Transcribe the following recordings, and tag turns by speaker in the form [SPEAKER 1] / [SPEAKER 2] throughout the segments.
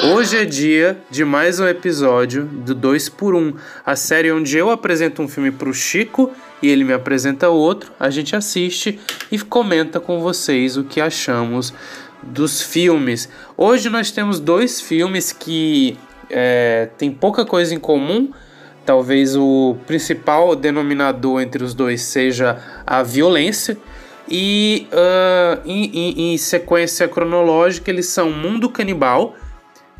[SPEAKER 1] Hoje é dia de mais um episódio do 2 por 1 a série onde eu apresento um filme pro Chico e ele me apresenta outro, a gente assiste e comenta com vocês o que achamos dos filmes. Hoje nós temos dois filmes que é, tem pouca coisa em comum. Talvez o principal denominador entre os dois seja a violência. E uh, em, em, em sequência cronológica, eles são Mundo Canibal,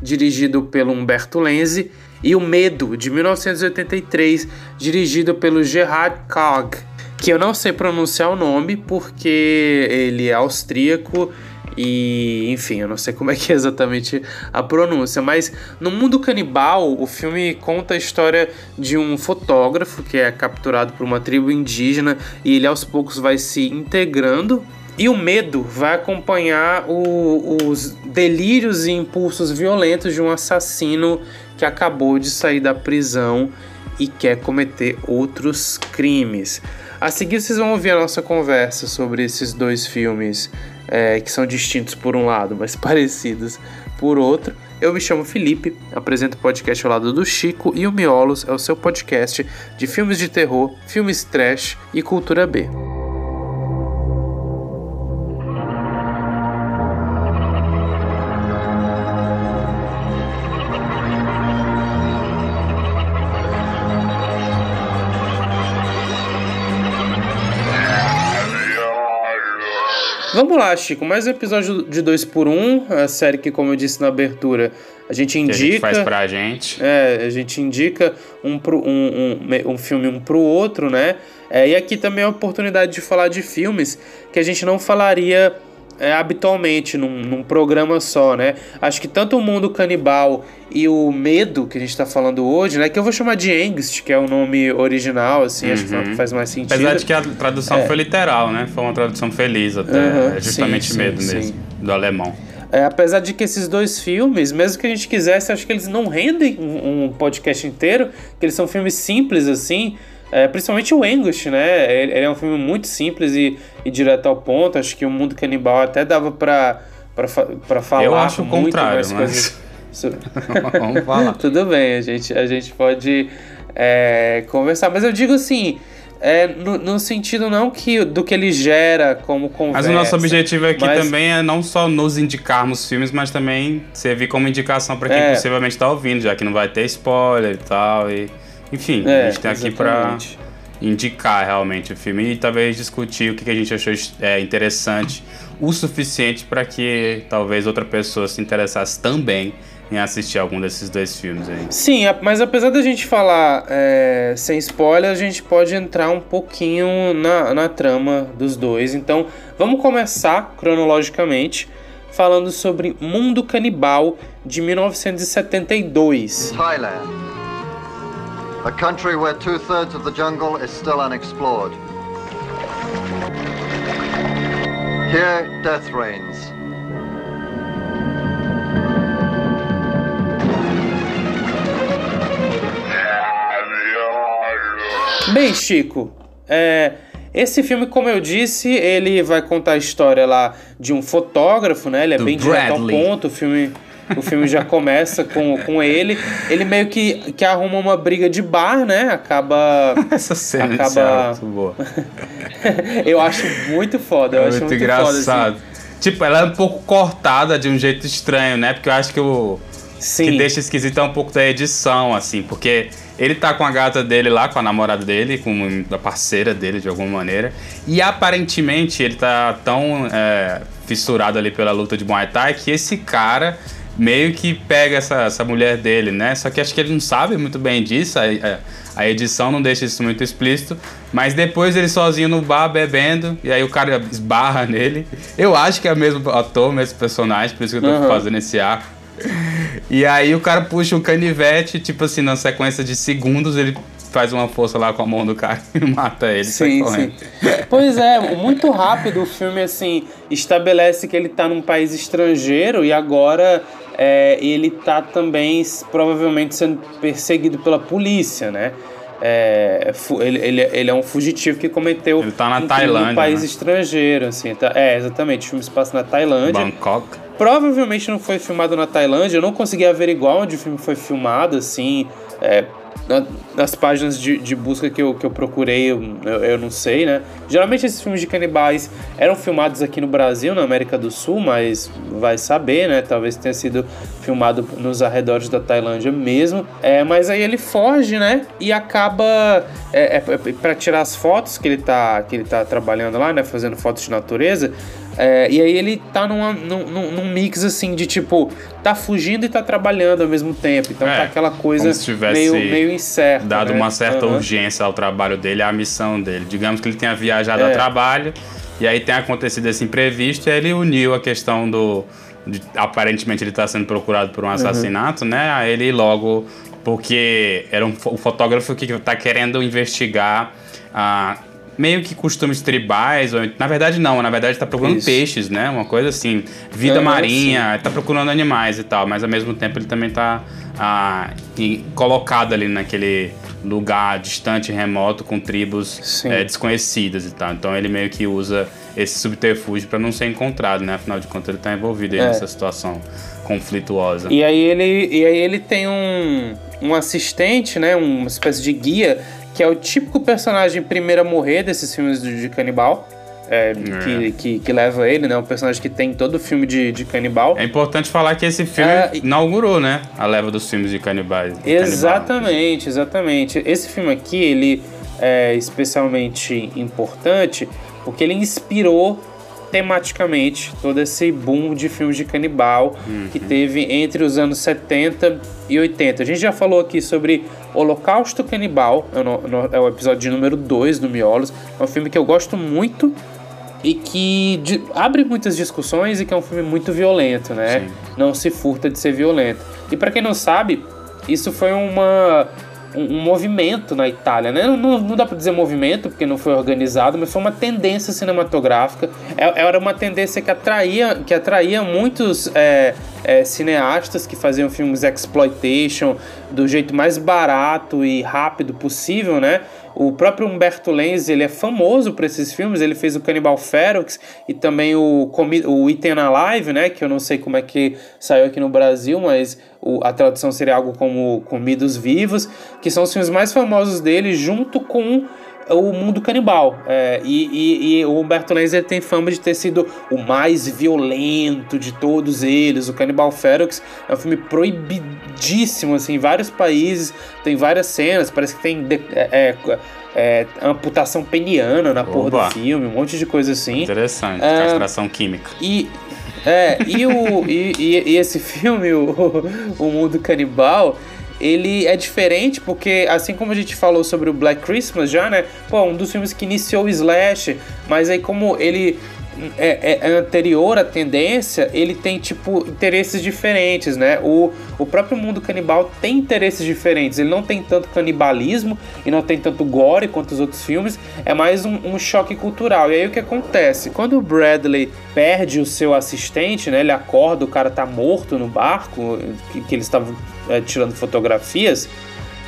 [SPEAKER 1] dirigido pelo Humberto Lenzi, e O Medo, de 1983, dirigido pelo Gerhard Kog, que eu não sei pronunciar o nome porque ele é austríaco e, enfim, eu não sei como é que é exatamente a pronúncia, mas no mundo canibal, o filme conta a história de um fotógrafo que é capturado por uma tribo indígena e ele aos poucos vai se integrando e o medo vai acompanhar o, os delírios e impulsos violentos de um assassino que acabou de sair da prisão e quer cometer outros crimes. A seguir, vocês vão ouvir a nossa conversa sobre esses dois filmes é, que são distintos por um lado, mas parecidos por outro. Eu me chamo Felipe, apresento o podcast ao lado do Chico e o Miolos é o seu podcast de filmes de terror, filmes trash e cultura B. Vamos lá, Chico. Mais um episódio de 2 por 1 um, a série que, como eu disse na abertura, a gente indica. Que a gente
[SPEAKER 2] faz pra gente.
[SPEAKER 1] É, a gente indica um, pro, um, um, um filme um pro outro, né? É, e aqui também é a oportunidade de falar de filmes que a gente não falaria é, habitualmente num, num, programa só, né? Acho que tanto o mundo canibal e o medo que a gente tá falando hoje, né? Que eu vou chamar de Angst, que é o nome original, assim, uhum. acho que uhum. faz mais sentido.
[SPEAKER 2] Apesar de que a tradução é. foi literal, né? Foi uma tradução feliz até. Uhum. É justamente sim, medo sim, mesmo, do alemão.
[SPEAKER 1] É, apesar de que esses dois filmes, mesmo que a gente quisesse, acho que eles não rendem um, um podcast inteiro, que eles são filmes simples assim. É, principalmente o Anguish, né? Ele, ele, é um filme muito simples e, e, direto ao ponto. Acho que o Mundo Canibal até dava pra, pra, pra falar
[SPEAKER 2] Eu acho o contrário, mas...
[SPEAKER 1] coisas. Vamos falar. Tudo bem, a gente, a gente pode é, conversar. Mas eu digo assim, é, no, no, sentido não que do que ele gera como conversa.
[SPEAKER 2] Mas o nosso objetivo aqui mas... também é não só nos indicarmos filmes, mas também servir como indicação para quem é. possivelmente está ouvindo, já que não vai ter spoiler e tal. E... Enfim, é, a gente tem aqui para indicar realmente o filme e talvez discutir o que a gente achou é, interessante o suficiente para que talvez outra pessoa se interessasse também em assistir algum desses dois filmes aí.
[SPEAKER 1] Sim, mas apesar da gente falar é, sem spoiler, a gente pode entrar um pouquinho na, na trama dos dois. Então, vamos começar cronologicamente falando sobre Mundo Canibal de 1972. Thailand. A country where two thirds of the jungle is still unexplored. Here, death reigns. Bem, Chico, é, esse filme, como eu disse, ele vai contar a história lá de um fotógrafo, né? Ele é Do bem Bradley. direto ao ponto. O filme o filme já começa com, com ele. Ele meio que, que arruma uma briga de bar, né? Acaba.
[SPEAKER 2] Essa cena acaba... é muito boa.
[SPEAKER 1] eu acho muito foda. Eu é acho muito, muito engraçado. Foda,
[SPEAKER 2] assim. Tipo, ela é um pouco cortada de um jeito estranho, né? Porque eu acho que o. Sim. Que deixa esquisito é um pouco da edição, assim, porque ele tá com a gata dele lá, com a namorada dele, com a parceira dele de alguma maneira. E aparentemente ele tá tão é, fissurado ali pela luta de Muay Thai que esse cara meio que pega essa, essa mulher dele, né? Só que acho que ele não sabe muito bem disso, a, a, edição não deixa isso muito explícito. Mas depois ele sozinho no bar bebendo, e aí o cara esbarra nele. Eu acho que é o mesmo ator, mesmo personagem, por isso que eu tô uhum. fazendo esse arco. E aí o cara puxa um canivete, tipo assim, na sequência de segundos ele faz uma força lá com a mão do cara e mata ele. Sim, sim.
[SPEAKER 1] Pois é, muito rápido o filme assim estabelece que ele tá num país estrangeiro e agora é, ele está também provavelmente sendo perseguido pela polícia, né? É, ele, ele, ele é um fugitivo que cometeu
[SPEAKER 2] ele tá na um Tailândia,
[SPEAKER 1] país né? estrangeiro, assim. Tá, é, exatamente. O filme se passa na Tailândia.
[SPEAKER 2] Bangkok.
[SPEAKER 1] Provavelmente não foi filmado na Tailândia, eu não consegui averiguar onde o filme foi filmado, assim. É, nas páginas de, de, busca que eu, que eu procurei, eu, eu, não sei, né? Geralmente esses filmes de canibais eram filmados aqui no Brasil, na América do Sul, mas vai saber, né? Talvez tenha sido filmado nos arredores da Tailândia mesmo. É, mas aí ele foge, né? E acaba é, é, é para tirar as fotos que ele tá que ele tá trabalhando lá, né? Fazendo fotos de natureza. É, e aí ele tá numa, num, num, mix assim de tipo, tá fugindo e tá trabalhando ao mesmo tempo. Então tá é, tá aquela coisa meio, meio incerta.
[SPEAKER 2] Dado né? uma certa uhum. urgência ao trabalho dele, à missão dele. Digamos que ele tenha viajado é. a trabalho e aí tem acontecido esse imprevisto e aí ele uniu a questão do. De, aparentemente ele está sendo procurado por um uhum. assassinato, uhum. né? Aí ele logo. Porque era um, um fotógrafo que está querendo investigar a meio que costumes tribais, ou, na verdade não, na verdade tá procurando Isso. peixes, né? Uma coisa assim, vida é, marinha, sim. tá procurando animais e tal, mas ao mesmo tempo ele também tá ah, colocado ali naquele lugar distante, remoto, com tribos é, desconhecidas e tal. Então ele meio que usa esse subterfúgio para não ser encontrado, né? Afinal de contas ele tá envolvido é. nessa situação conflituosa.
[SPEAKER 1] E aí ele, e aí ele tem um, um assistente, né? Uma espécie de guia que é o típico personagem primeiro a morrer desses filmes de, de canibal. É, é. Que, que, que, leva ele, né? Um personagem que tem todo o filme de, de canibal.
[SPEAKER 2] É importante falar que esse filme é, inaugurou, né? A leva dos filmes de canibais. De
[SPEAKER 1] exatamente, canibal. exatamente. Esse filme aqui, ele é especialmente importante porque ele inspirou tematicamente todo esse boom de filmes de canibal uhum. que teve entre os anos 70 e 80. A gente já falou aqui sobre Holocausto Canibal, é o, é episódio número 2 do Miolos. É um filme que eu gosto muito e que abre muitas discussões e que é um filme muito violento, né? Sim. Não se furta de ser violento. E para quem não sabe, isso foi uma um, um, movimento na Itália, né? Não, não dá para dizer movimento, porque não foi organizado, mas foi uma tendência cinematográfica. É, era uma tendência que atraía, que atraía muitos é, é, cineastas que faziam filmes exploitation do jeito mais barato e rápido possível, né? O próprio Humberto Lenz, ele é famoso por esses filmes, ele fez o Cannibal Ferox e também o, o Eaten Alive, né, que eu não sei como é que saiu aqui no Brasil, mas o, a tradução seria algo como Comidos Vivos, que são os filmes mais famosos dele, junto com o mundo canibal. É, e, e, e, o Humberto Lenz tem fama de ter sido o mais violento de todos eles. O Cannibal Ferox é um filme proibidíssimo, assim, em vários países, tem várias cenas, parece que tem é, é, é, amputação peniana na Oba. porra do filme, um monte de coisa assim.
[SPEAKER 2] Interessante, é, castração química.
[SPEAKER 1] E, é, e, o, e, e, esse filme, o, o Mundo Canibal, ele é diferente porque, assim como a gente falou sobre o Black Christmas já, né? Pô, um dos filmes que iniciou o Slash, mas aí como ele é, é, é, anterior à tendência, ele tem, tipo, interesses diferentes, né? O, o próprio mundo canibal tem interesses diferentes. Ele não tem tanto canibalismo e não tem tanto gore quanto os outros filmes. É mais um, um choque cultural. E aí o que acontece? Quando o Bradley perde o seu assistente, né? Ele acorda, o cara tá morto no barco, que, que eles estavam é, tirando fotografias.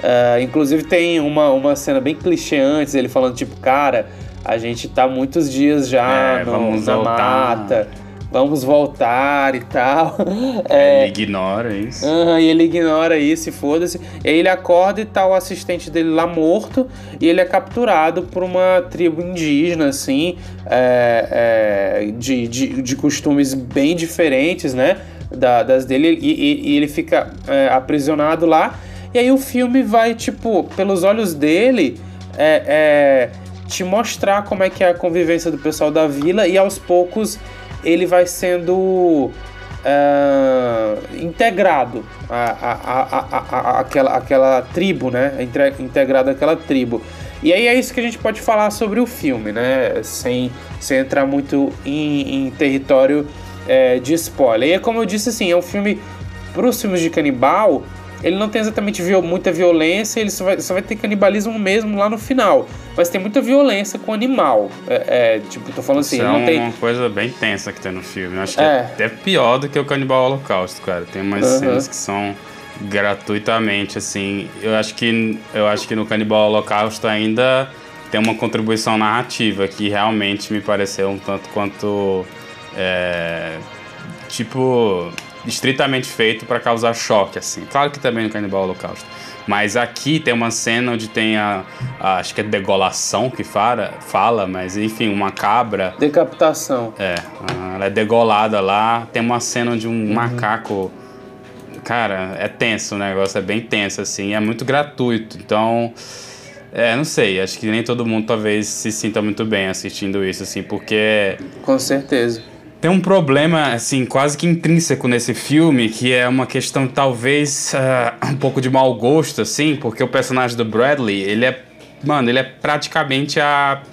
[SPEAKER 1] Uh, inclusive tem uma, uma cena bem clichê antes, ele falando, tipo, cara a gente tá muitos dias já é, no, na voltar. mata, vamos voltar e tal.
[SPEAKER 2] É, ele ignora isso.
[SPEAKER 1] Uhum, e ele ignora isso e foda-se. Aí ele acorda e tá o assistente dele lá morto e ele é capturado por uma tribo indígena, assim, é, é, de, de, de costumes bem diferentes, né? Da, das dele, e, e, e ele fica é, aprisionado lá. E aí o filme vai, tipo, pelos olhos dele, é, é te mostrar como é que é a convivência do pessoal da vila e aos poucos ele vai sendo uh, integrado a, a, a, aquela, aquela tribo, né? Integrado àquela tribo. E aí é isso que a gente pode falar sobre o filme, né? Sem, sem entrar muito em, em território é, de spoiler. E é como eu disse, assim, é um filme para os filmes de canibal ele não tem exatamente viol muita violência, ele só vai, só vai ter canibalismo mesmo lá no final. Mas tem muita violência com o animal. É, é, tipo, tô falando assim.
[SPEAKER 2] Isso
[SPEAKER 1] é não
[SPEAKER 2] tem... uma coisa bem tensa que tem no filme. Eu acho que é. é até pior do que o Canibal Holocausto, cara. Tem umas uh -huh. cenas que são gratuitamente, assim. Eu acho que, eu acho que no Canibal Holocausto ainda tem uma contribuição narrativa que realmente me pareceu um tanto quanto. É, tipo, estritamente feito para causar choque, assim. Claro que também no Canibal Holocausto. Mas aqui tem uma cena onde tem a, a, acho que é degolação que fala, fala, mas enfim, uma cabra.
[SPEAKER 1] Decapitação.
[SPEAKER 2] É, ela é degolada lá. Tem uma cena onde um uhum. macaco. Cara, é tenso o negócio, é bem tenso, assim, é muito gratuito. Então, é, não sei, acho que nem todo mundo talvez se sinta muito bem assistindo isso, assim, porque.
[SPEAKER 1] Com certeza.
[SPEAKER 2] Tem um problema, assim, quase que intrínseco nesse filme, que é uma questão, talvez, uh, um pouco de mau gosto, assim, porque o personagem do Bradley, ele é. Mano, ele é praticamente a.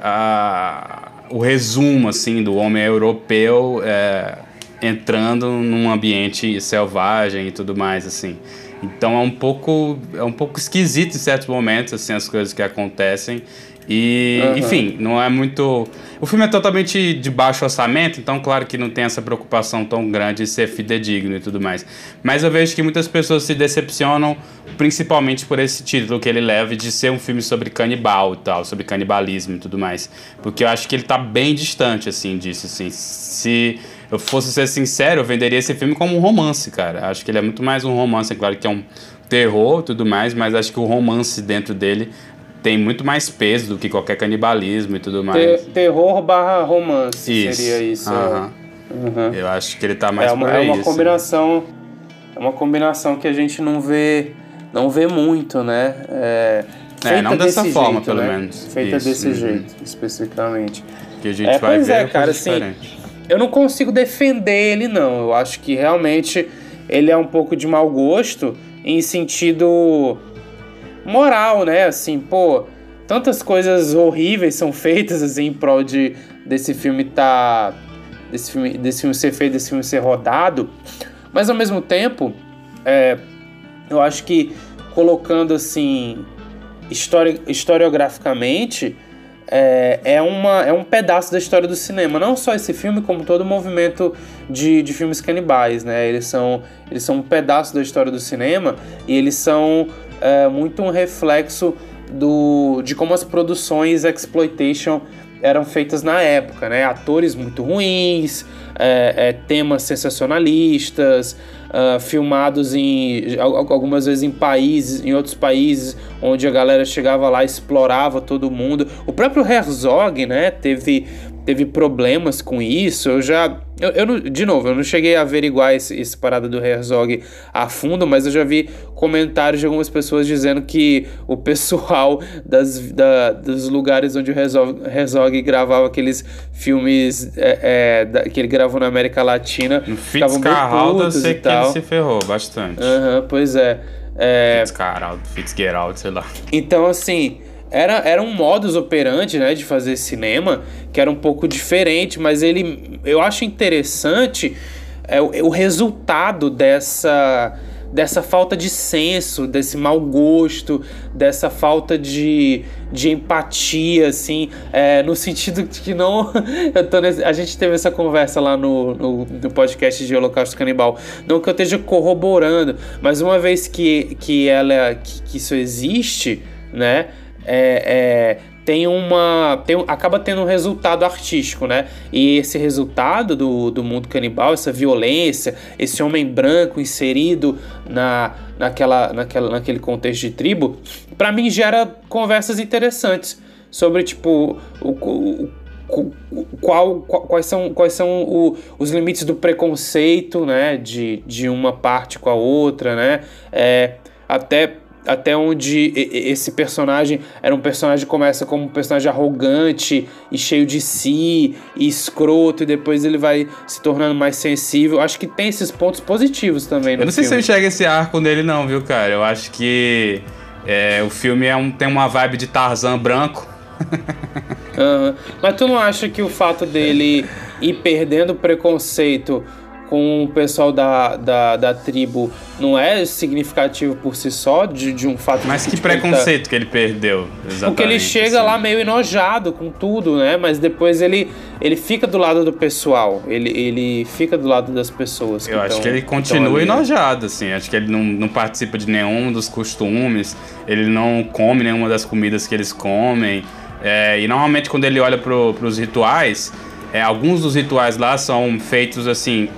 [SPEAKER 2] a o resumo, assim, do homem europeu é, entrando num ambiente selvagem e tudo mais, assim. Então é um pouco é um pouco esquisito em certos momentos assim as coisas que acontecem e, uhum. enfim, não é muito. O filme é totalmente de baixo orçamento, então, claro que não tem essa preocupação tão grande de ser fidedigno e tudo mais. Mas eu vejo que muitas pessoas se decepcionam, principalmente por esse título que ele leva de ser um filme sobre canibal e tal, sobre canibalismo e tudo mais. Porque eu acho que ele tá bem distante, assim, disso, assim. Se eu fosse ser sincero, eu venderia esse filme como um romance, cara. Acho que ele é muito mais um romance, é claro que é um terror e tudo mais, mas acho que o romance dentro dele tem muito mais peso do que qualquer canibalismo e tudo mais.
[SPEAKER 1] Ter, terror barra romance isso. seria isso.
[SPEAKER 2] Uhum. Uhum. Eu acho que ele tá mais é
[SPEAKER 1] uma. É uma combinação, é uma combinação que a gente não vê, não vê muito, né? É,
[SPEAKER 2] é não dessa forma, jeito, pelo né? menos.
[SPEAKER 1] Feita isso. desse uhum. jeito, especificamente.
[SPEAKER 2] Que a gente é, vai pois ver é, cara, assim,
[SPEAKER 1] eu não consigo defender ele não. Eu acho que realmente ele é um pouco de mau gosto em sentido moral, né? Assim, pô, tantas coisas horríveis são feitas assim em prol de desse filme tá desse filme, desse filme ser feito, desse filme ser rodado, mas ao mesmo tempo, é, eu acho que colocando assim histori historiograficamente é, é, uma, é um pedaço da história do cinema. Não só esse filme, como todo o movimento de, de filmes canibais, né? Eles são, eles são um pedaço da história do cinema e eles são é, muito um reflexo do, de como as produções exploitation eram feitas na época, né? Atores muito ruins, é, é, temas sensacionalistas, uh, filmados em algumas vezes em países, em outros países onde a galera chegava lá explorava todo mundo. O próprio Herzog, né? Teve teve problemas com isso. Eu já. Eu, eu não, de novo, eu não cheguei a averiguar esse, esse parada do Herzog a fundo, mas eu já vi comentários de algumas pessoas dizendo que o pessoal das, da, dos lugares onde o Herzog, Herzog gravava aqueles filmes é, é, da, que ele gravou na América Latina.
[SPEAKER 2] No Fitzcarraldo eu sei que ele se ferrou bastante.
[SPEAKER 1] Uhum, pois é. é...
[SPEAKER 2] Fitzcarraldo, Fitzgerald, sei lá.
[SPEAKER 1] Então, assim era, era um modus operandi né, de fazer cinema que era um pouco diferente, mas ele eu acho interessante é, o, o resultado dessa dessa falta de senso, desse mau gosto, dessa falta de, de empatia, assim, é, no sentido de que não. Nesse, a gente teve essa conversa lá no, no, no, podcast de Holocausto Canibal. Não que eu esteja corroborando, mas uma vez que, que, ela, que, que isso existe, né? É, é, tem uma. Tem, acaba tendo um resultado artístico, né? E esse resultado do, do mundo canibal, essa violência, esse homem branco inserido na, naquela, naquela, naquele contexto de tribo, para mim gera conversas interessantes sobre, tipo, o, o qual, quais são, quais são o, os limites do preconceito, né, de, de uma parte com a outra, né, é, até até onde esse personagem era um personagem que começa como um personagem arrogante e cheio de si e escroto e depois ele vai se tornando mais sensível. Acho que tem esses pontos positivos também
[SPEAKER 2] no Eu não sei
[SPEAKER 1] filme.
[SPEAKER 2] se eu enxergo esse arco nele não, viu, cara? Eu acho que é, o filme é um, tem uma vibe de Tarzan branco.
[SPEAKER 1] uhum. Mas tu não acha que o fato dele ir perdendo o preconceito com o pessoal da, da, da tribo não é significativo por si só, de, de um fato
[SPEAKER 2] Mas
[SPEAKER 1] de
[SPEAKER 2] que, tipo, preconceito tá... que ele perdeu, exatamente.
[SPEAKER 1] Porque ele chega assim. lá meio enojado com tudo, né? Mas depois ele, ele fica do lado do pessoal, ele, ele fica do lado das pessoas.
[SPEAKER 2] Eu acho que ele continua enojado, assim. Acho que ele não, não participa de nenhum dos costumes, ele não come nenhuma das comidas que eles comem. É, e normalmente quando ele olha pro, pros rituais é, alguns dos rituais lá são feitos assim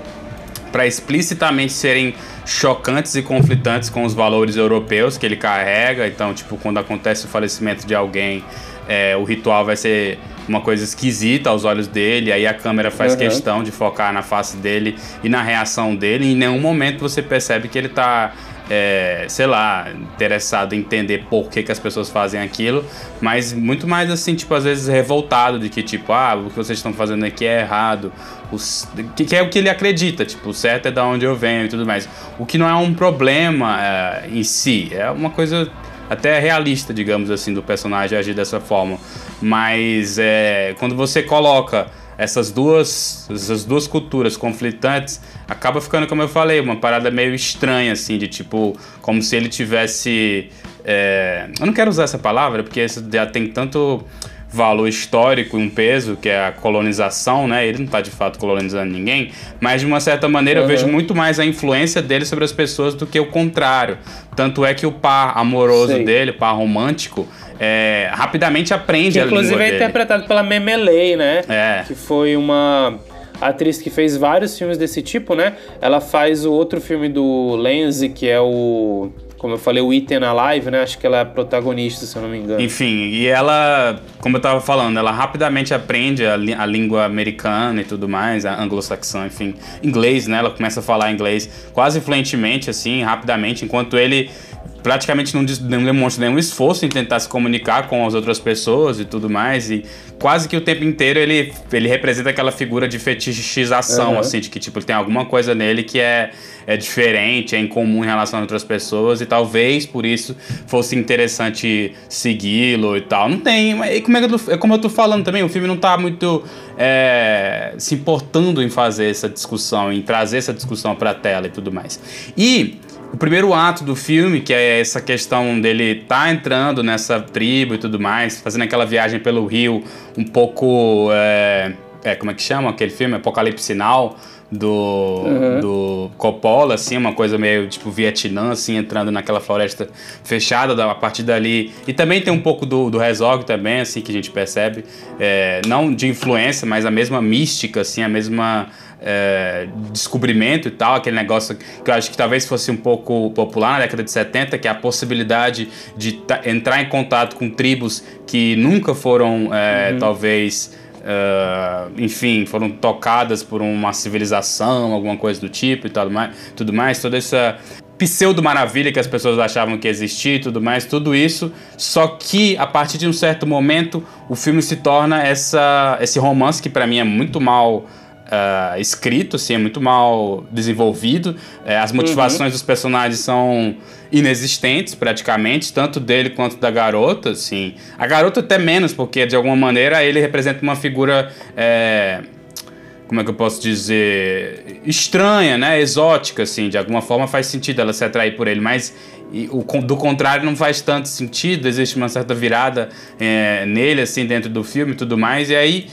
[SPEAKER 2] para explicitamente serem chocantes e conflitantes com os valores europeus que ele carrega. Então, tipo, quando acontece o falecimento de alguém, é, o ritual vai ser uma coisa esquisita aos olhos dele, aí a câmera faz uhum. questão de focar na face dele e na reação dele, e em nenhum momento você percebe que ele tá é, sei lá, interessado em entender por que, que as pessoas fazem aquilo, mas muito mais assim, tipo, às vezes revoltado de que, tipo, ah, o que vocês estão fazendo aqui é errado, os, que, é o que ele acredita, tipo, o certo é da onde eu venho e tudo mais. O que não é um problema é, em si, é uma coisa até realista, digamos assim, do personagem agir dessa forma. Mas é, quando você coloca essas duas, essas duas culturas conflitantes, acaba ficando, como eu falei, uma parada meio estranha, assim, de tipo, como se ele tivesse. É, eu não quero usar essa palavra, porque isso já tem tanto valor histórico e um peso, que é a colonização, né? Ele não está de fato colonizando ninguém, mas de uma certa maneira uhum. eu vejo muito mais a influência dele sobre as pessoas do que o contrário. Tanto é que o par amoroso Sim. dele, o par romântico, é, rapidamente aprende que, a
[SPEAKER 1] inclusive
[SPEAKER 2] língua
[SPEAKER 1] é
[SPEAKER 2] dele.
[SPEAKER 1] interpretado pela Memelei, né?
[SPEAKER 2] É.
[SPEAKER 1] Que foi uma atriz que fez vários filmes desse tipo, né? Ela faz o outro filme do Lenzi, que é o como eu falei, o Ethan Alive, né? Acho que ela é protagonista, se eu não me engano.
[SPEAKER 2] Enfim, e ela, como eu tava falando, ela rapidamente aprende a, a língua americana e tudo mais, a anglo-saxã, enfim, inglês, né? Ela começa a falar inglês quase fluentemente, assim, rapidamente, enquanto ele praticamente não, não demonstra nenhum esforço em tentar se comunicar com as outras pessoas e tudo mais. E quase que o tempo inteiro ele, ele representa aquela figura de fetichização, uhum. assim, de que tipo, tem alguma coisa nele que é, é diferente, é incomum em relação a outras pessoas, e talvez por isso fosse interessante segui-lo e tal. Não tem. E como é, que eu tô, é como eu tô falando também, o filme não tá muito é, se importando em fazer essa discussão, em trazer essa discussão pra tela e tudo mais. E o primeiro ato do filme, que é essa questão dele tá entrando nessa tribo e tudo mais, fazendo aquela viagem pelo rio um pouco. É, é como é que chama aquele filme? Apocalipse Sinal do, uhum. do Coppola, assim, uma coisa meio tipo Vietnã, assim, entrando naquela floresta fechada a partir dali. E também tem um pouco do, do Herzog também, assim, que a gente percebe, é, não de influência, mas a mesma mística, assim, a mesma é, descobrimento e tal, aquele negócio que eu acho que talvez fosse um pouco popular na década de 70, que é a possibilidade de entrar em contato com tribos que nunca foram, é, uhum. talvez, Uh, enfim, foram tocadas por uma civilização, alguma coisa do tipo e tal, tudo mais, toda essa pseudo-maravilha que as pessoas achavam que existia e tudo mais, tudo isso, só que a partir de um certo momento o filme se torna essa, esse romance que para mim é muito mal uh, escrito, assim, é muito mal desenvolvido. É, as motivações uhum. dos personagens são inexistentes, praticamente, tanto dele quanto da garota, assim. A garota até menos, porque de alguma maneira ele representa uma figura. É, como é que eu posso dizer? Estranha, né? Exótica, assim. De alguma forma faz sentido ela se atrair por ele, mas e o, do contrário não faz tanto sentido. Existe uma certa virada é, nele, assim, dentro do filme e tudo mais. E aí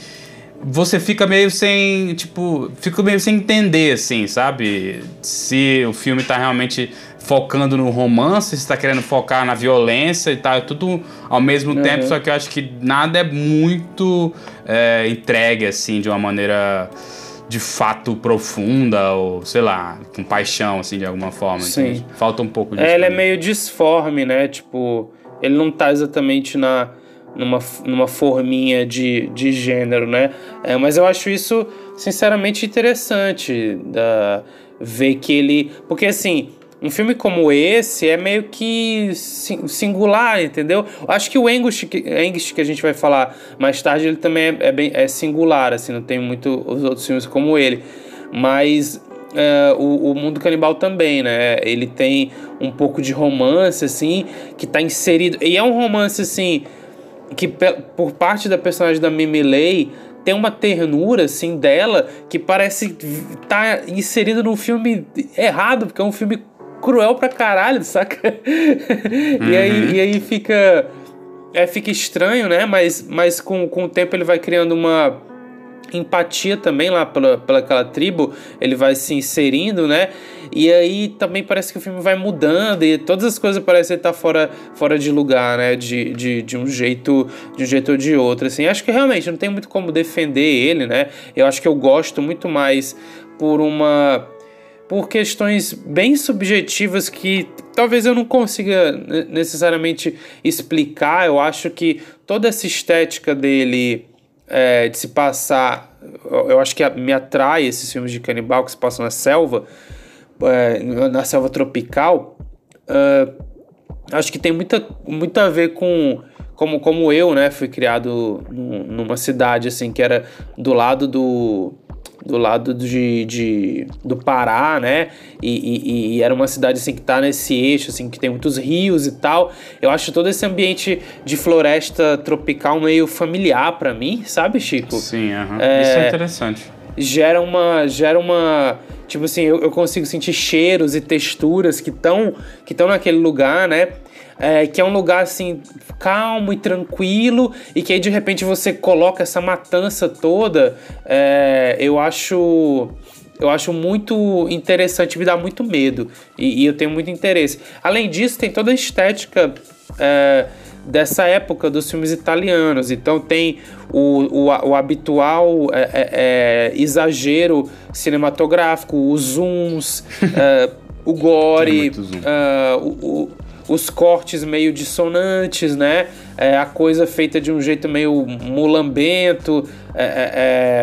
[SPEAKER 2] você fica meio sem, tipo, fica meio sem entender, assim, sabe? Se o filme tá realmente focando no romance, se tá querendo focar na violência e tal, é tudo ao mesmo uhum. tempo, só que eu acho que nada é muito é, entregue, assim, de uma maneira de fato profunda ou, sei lá, com paixão, assim, de alguma forma.
[SPEAKER 1] Sim.
[SPEAKER 2] Então, falta um pouco
[SPEAKER 1] disso. É, ele é meio disforme, né? Tipo, ele não tá exatamente na numa, numa forminha de, de gênero, né? É, mas eu acho isso, sinceramente, interessante da, ver que ele. Porque assim. Um filme como esse é meio que singular, entendeu? Acho que o Anguish, Anguish que a gente vai falar mais tarde, ele também é, é, bem, é singular, assim, não tem muito os outros filmes como ele. Mas Uh, o, o, Mundo Canibal também, né? Ele tem um pouco de romance, assim, que tá inserido. E é um romance, assim, que por parte da personagem da Mimi Lay tem uma ternura assim dela que parece estar tá inserida num filme errado, porque é um filme cruel pra caralho, saca? Uhum. e, aí, e aí fica é, fica estranho, né? Mas, mas com, com o tempo ele vai criando uma empatia também lá pela, pela aquela tribo, ele vai se inserindo, né? E aí também parece que o filme vai mudando e todas as coisas parecem estar fora, fora de lugar, né? De, de, de um jeito de um jeito ou de outro, assim. Acho que realmente não tem muito como defender ele, né? Eu acho que eu gosto muito mais por uma por questões bem subjetivas que talvez eu não consiga necessariamente explicar. Eu acho que toda essa estética dele é, de se passar. Eu acho que me atrai esses filmes de canibal que se passam na selva, é, na selva tropical. É, acho que tem muita, muito a ver com como, como eu, né, fui criado numa cidade assim que era do lado do do lado de, de do Pará, né? E, e, e, era uma cidade assim que tá nesse eixo, assim, que tem muitos rios e tal. Eu acho todo esse ambiente de floresta tropical meio familiar para mim, sabe, Chico?
[SPEAKER 2] Sim, uh -huh. é, isso é interessante.
[SPEAKER 1] Gera uma. Gera uma. Tipo assim, eu, eu consigo sentir cheiros e texturas que estão que estão naquele lugar, né? É, que é um lugar assim calmo e tranquilo e que aí de repente você coloca essa matança toda, é, eu acho eu acho muito interessante, me dá muito medo e, e, eu tenho muito interesse. Além disso, tem toda a estética é, dessa época dos filmes italianos. Então tem o, o, o habitual é, é, é exagero cinematográfico, os zooms, é, o gore, o, os cortes meio dissonantes, né? É, a coisa feita de um jeito meio mulambento, é, é,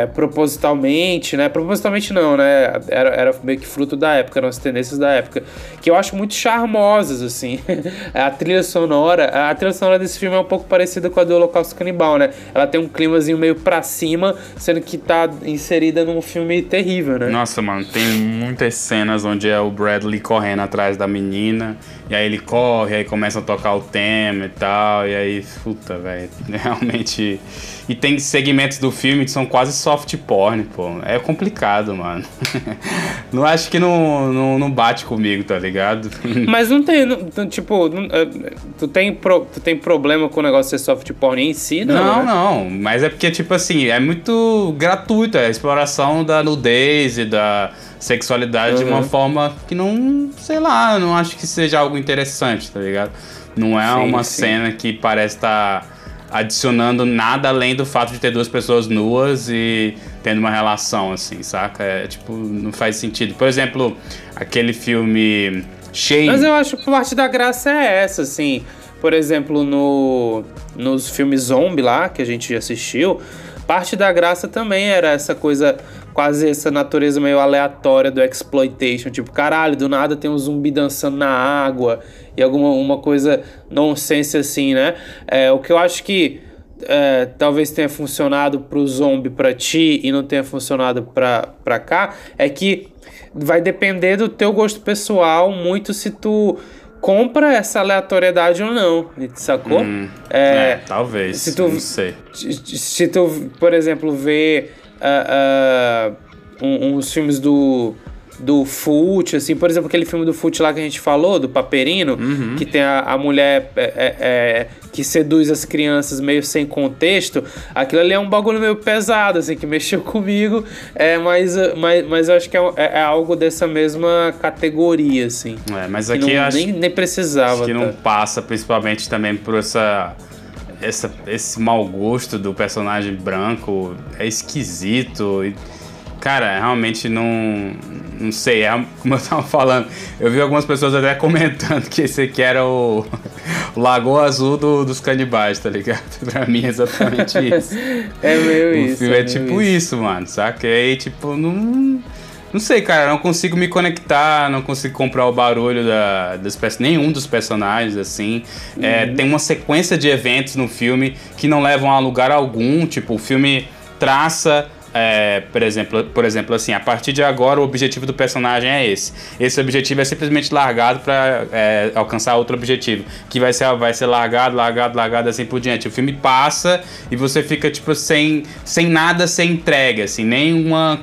[SPEAKER 1] é, propositalmente, né? Propositalmente não, né? Era, era meio que fruto da época, eram as tendências da época, que eu acho muito charmosas, assim. a trilha sonora, a trilha sonora desse filme é um pouco parecida com a do Holocausto Canibal, né? Ela tem um climazinho meio pra cima, sendo que tá inserida num filme terrível, né?
[SPEAKER 2] Nossa, mano, tem muitas cenas onde é o Bradley correndo atrás da menina, e aí ele corre, aí começa a tocar o tema e tal, e aí, puta, velho, realmente e tem segmentos do filme que são quase soft porn, pô. É complicado, mano. não acho que não, não, não, bate comigo, tá ligado?
[SPEAKER 1] Mas não tem, não, tipo, não, é, tu, tem pro, tu tem problema com o negócio de ser soft porn em si, não?
[SPEAKER 2] Não, né? não. Mas é porque, tipo assim, é muito gratuito é a exploração da nudez e da sexualidade uhum. de uma uhum. forma que não, sei lá, não acho que seja algo interessante, tá ligado? Não é sim, uma sim. cena que parece estar. Tá adicionando nada além do fato de ter duas pessoas nuas e tendo uma relação, assim, saca? É, tipo, não faz sentido. Por exemplo, aquele filme Shane.
[SPEAKER 1] Mas eu acho que parte da graça é essa, assim. Por exemplo, no, nos filmes zombie lá, que a gente assistiu, parte da graça também era essa coisa, quase essa natureza meio aleatória do exploitation. Tipo, caralho, do nada tem um zumbi dançando na água e alguma uma coisa nonsense assim, né? É, o que eu acho que é, talvez tenha funcionado pro zombie pra ti e não tenha funcionado pra, pra cá é que vai depender do teu gosto pessoal muito se tu compra essa aleatoriedade ou não, sacou? Hum,
[SPEAKER 2] é, é, talvez, se tu, não sei.
[SPEAKER 1] Se tu, por exemplo, vê uh, uh, uns filmes do do Fult, assim, por exemplo, aquele filme do Fult lá que a gente falou, do Paperino, uhum. que tem a, a mulher é, é, é, que seduz as crianças meio sem contexto, aquilo ali é um bagulho meio pesado, assim, que mexeu comigo, é, mas, mas, mas eu acho que é, é, é algo dessa mesma categoria, assim.
[SPEAKER 2] É, mas aqui não, acho,
[SPEAKER 1] nem, nem precisava.
[SPEAKER 2] Acho que tá? não passa principalmente também por essa essa, esse mau gosto do personagem branco é esquisito. E Cara, realmente não. Não sei, é como eu tava falando. Eu vi algumas pessoas até comentando que esse aqui era o, o Lagoa Azul do, dos canibais, tá ligado? pra mim é exatamente isso.
[SPEAKER 1] é meio
[SPEAKER 2] o
[SPEAKER 1] isso.
[SPEAKER 2] O filme é, é tipo isso. isso, mano, saca? E aí, tipo, não. Não sei, cara, não consigo me conectar, não consigo comprar o barulho da, das nenhum dos personagens, assim. É, uhum. É, tem uma sequência de eventos no filme que não levam a lugar algum. Tipo, o filme traça é, por, exemplo, por exemplo, assim, a partir de agora o objetivo do personagem é esse. Esse objetivo é simplesmente largado para é, alcançar outro objetivo, que vai ser, vai ser largado, largado, largado, assim por diante. O filme passa e você fica, tipo, sem, sem nada ser entregue, assim, nenhuma,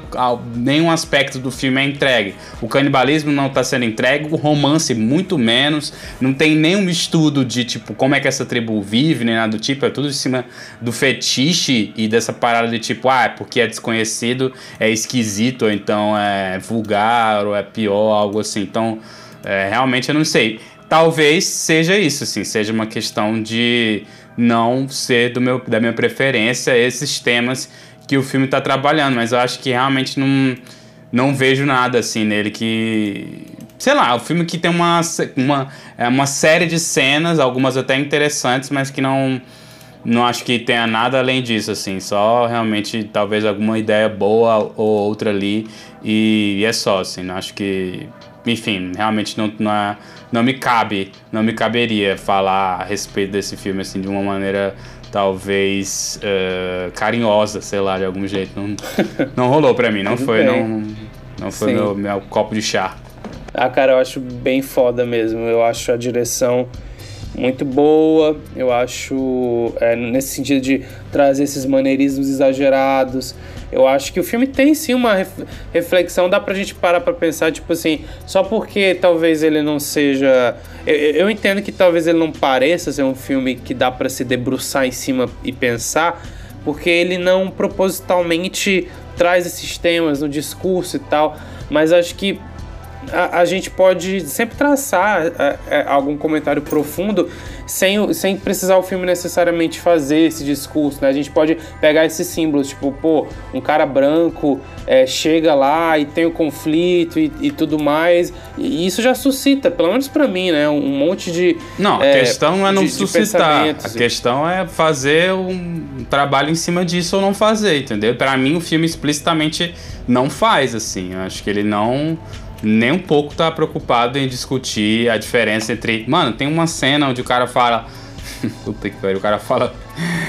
[SPEAKER 2] nenhum aspecto do filme é entregue. O canibalismo não está sendo entregue, o romance muito menos, não tem nenhum estudo de, tipo, como é que essa tribo vive, nem nada do tipo, é tudo em cima do fetiche e dessa parada de, tipo, ah, é porque é desconhecido é esquisito, ou então é vulgar, ou é pior, algo assim. Então, é, realmente eu não sei. Talvez seja isso, assim, seja uma questão de não ser do meu, da minha preferência esses temas que o filme está trabalhando, mas eu acho que realmente não, não vejo nada assim nele que. Sei lá, o um filme que tem uma, uma, é uma série de cenas, algumas até interessantes, mas que não não acho que tenha nada além disso, assim. Só realmente talvez alguma ideia boa ou outra ali. E, e é só, assim. Não acho que. Enfim, realmente não, não, é, não me cabe, não me caberia falar a respeito desse filme, assim, de uma maneira talvez uh, carinhosa, sei lá, de algum jeito. Não, não rolou pra mim, não foi, não, não foi meu, meu copo de chá.
[SPEAKER 1] Ah, cara, eu acho bem foda mesmo. Eu acho a direção muito boa. Eu acho, é, nesse sentido de trazer esses maneirismos exagerados. Eu acho que o filme tem sim uma reflexão, dá pra gente parar pra pensar, tipo assim, só porque talvez ele não seja. Eu, eu entendo que talvez ele não pareça ser um filme que dá para se debruçar em cima e pensar, porque ele não propositalmente traz esses temas no discurso e tal, mas acho que a, a gente pode sempre traçar é, é, algum comentário profundo sem, sem precisar o filme necessariamente fazer esse discurso, né? A gente pode pegar esses símbolos, tipo, pô, um cara branco é, chega lá e tem o conflito e, e, tudo mais, e isso já suscita, pelo menos para mim, né? Um monte de.
[SPEAKER 2] Não, a é, questão não é não de, suscitar, de a questão é fazer um trabalho em cima disso ou não fazer, entendeu? Para mim, o filme explicitamente não faz assim. Eu acho que ele não nem um pouco tá preocupado em discutir a diferença entre. Mano, tem uma cena onde o cara fala. Puta que pariu, o cara fala.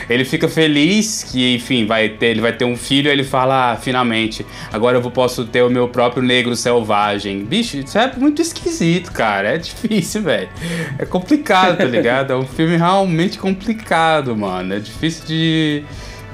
[SPEAKER 2] Ele fica feliz que, enfim, vai ter, ele vai ter um filho ele fala, ah, finalmente, agora eu posso ter o meu próprio negro selvagem. Bicho, isso é muito esquisito, cara. É difícil, velho. É complicado, tá ligado? É um filme realmente complicado, mano. É difícil de,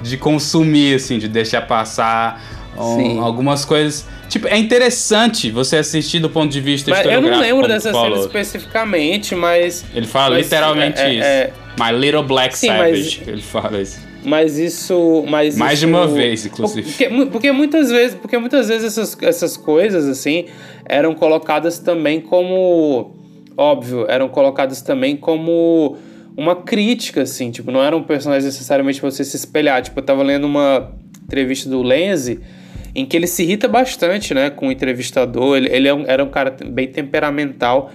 [SPEAKER 2] de consumir, assim, de deixar passar um, algumas coisas Tipo, é interessante você assistir do ponto de vista
[SPEAKER 1] mas Eu não lembro dessa cena especificamente, mas.
[SPEAKER 2] Ele fala
[SPEAKER 1] mas,
[SPEAKER 2] literalmente é, isso. É, My Little Black Sim, Savage. Mas, ele fala isso.
[SPEAKER 1] Mas isso. Mas
[SPEAKER 2] Mais
[SPEAKER 1] isso,
[SPEAKER 2] de uma vez, inclusive.
[SPEAKER 1] Porque, porque, muitas vezes, porque muitas vezes essas, essas coisas, assim, eram colocadas também como. Óbvio, eram colocadas também como uma crítica, assim, tipo, não eram personagens necessariamente pra você se espelhar. Tipo, eu tava lendo uma entrevista do Lenzi em que ele se irrita bastante né, com o entrevistador. Ele, ele é um, era um cara bem temperamental.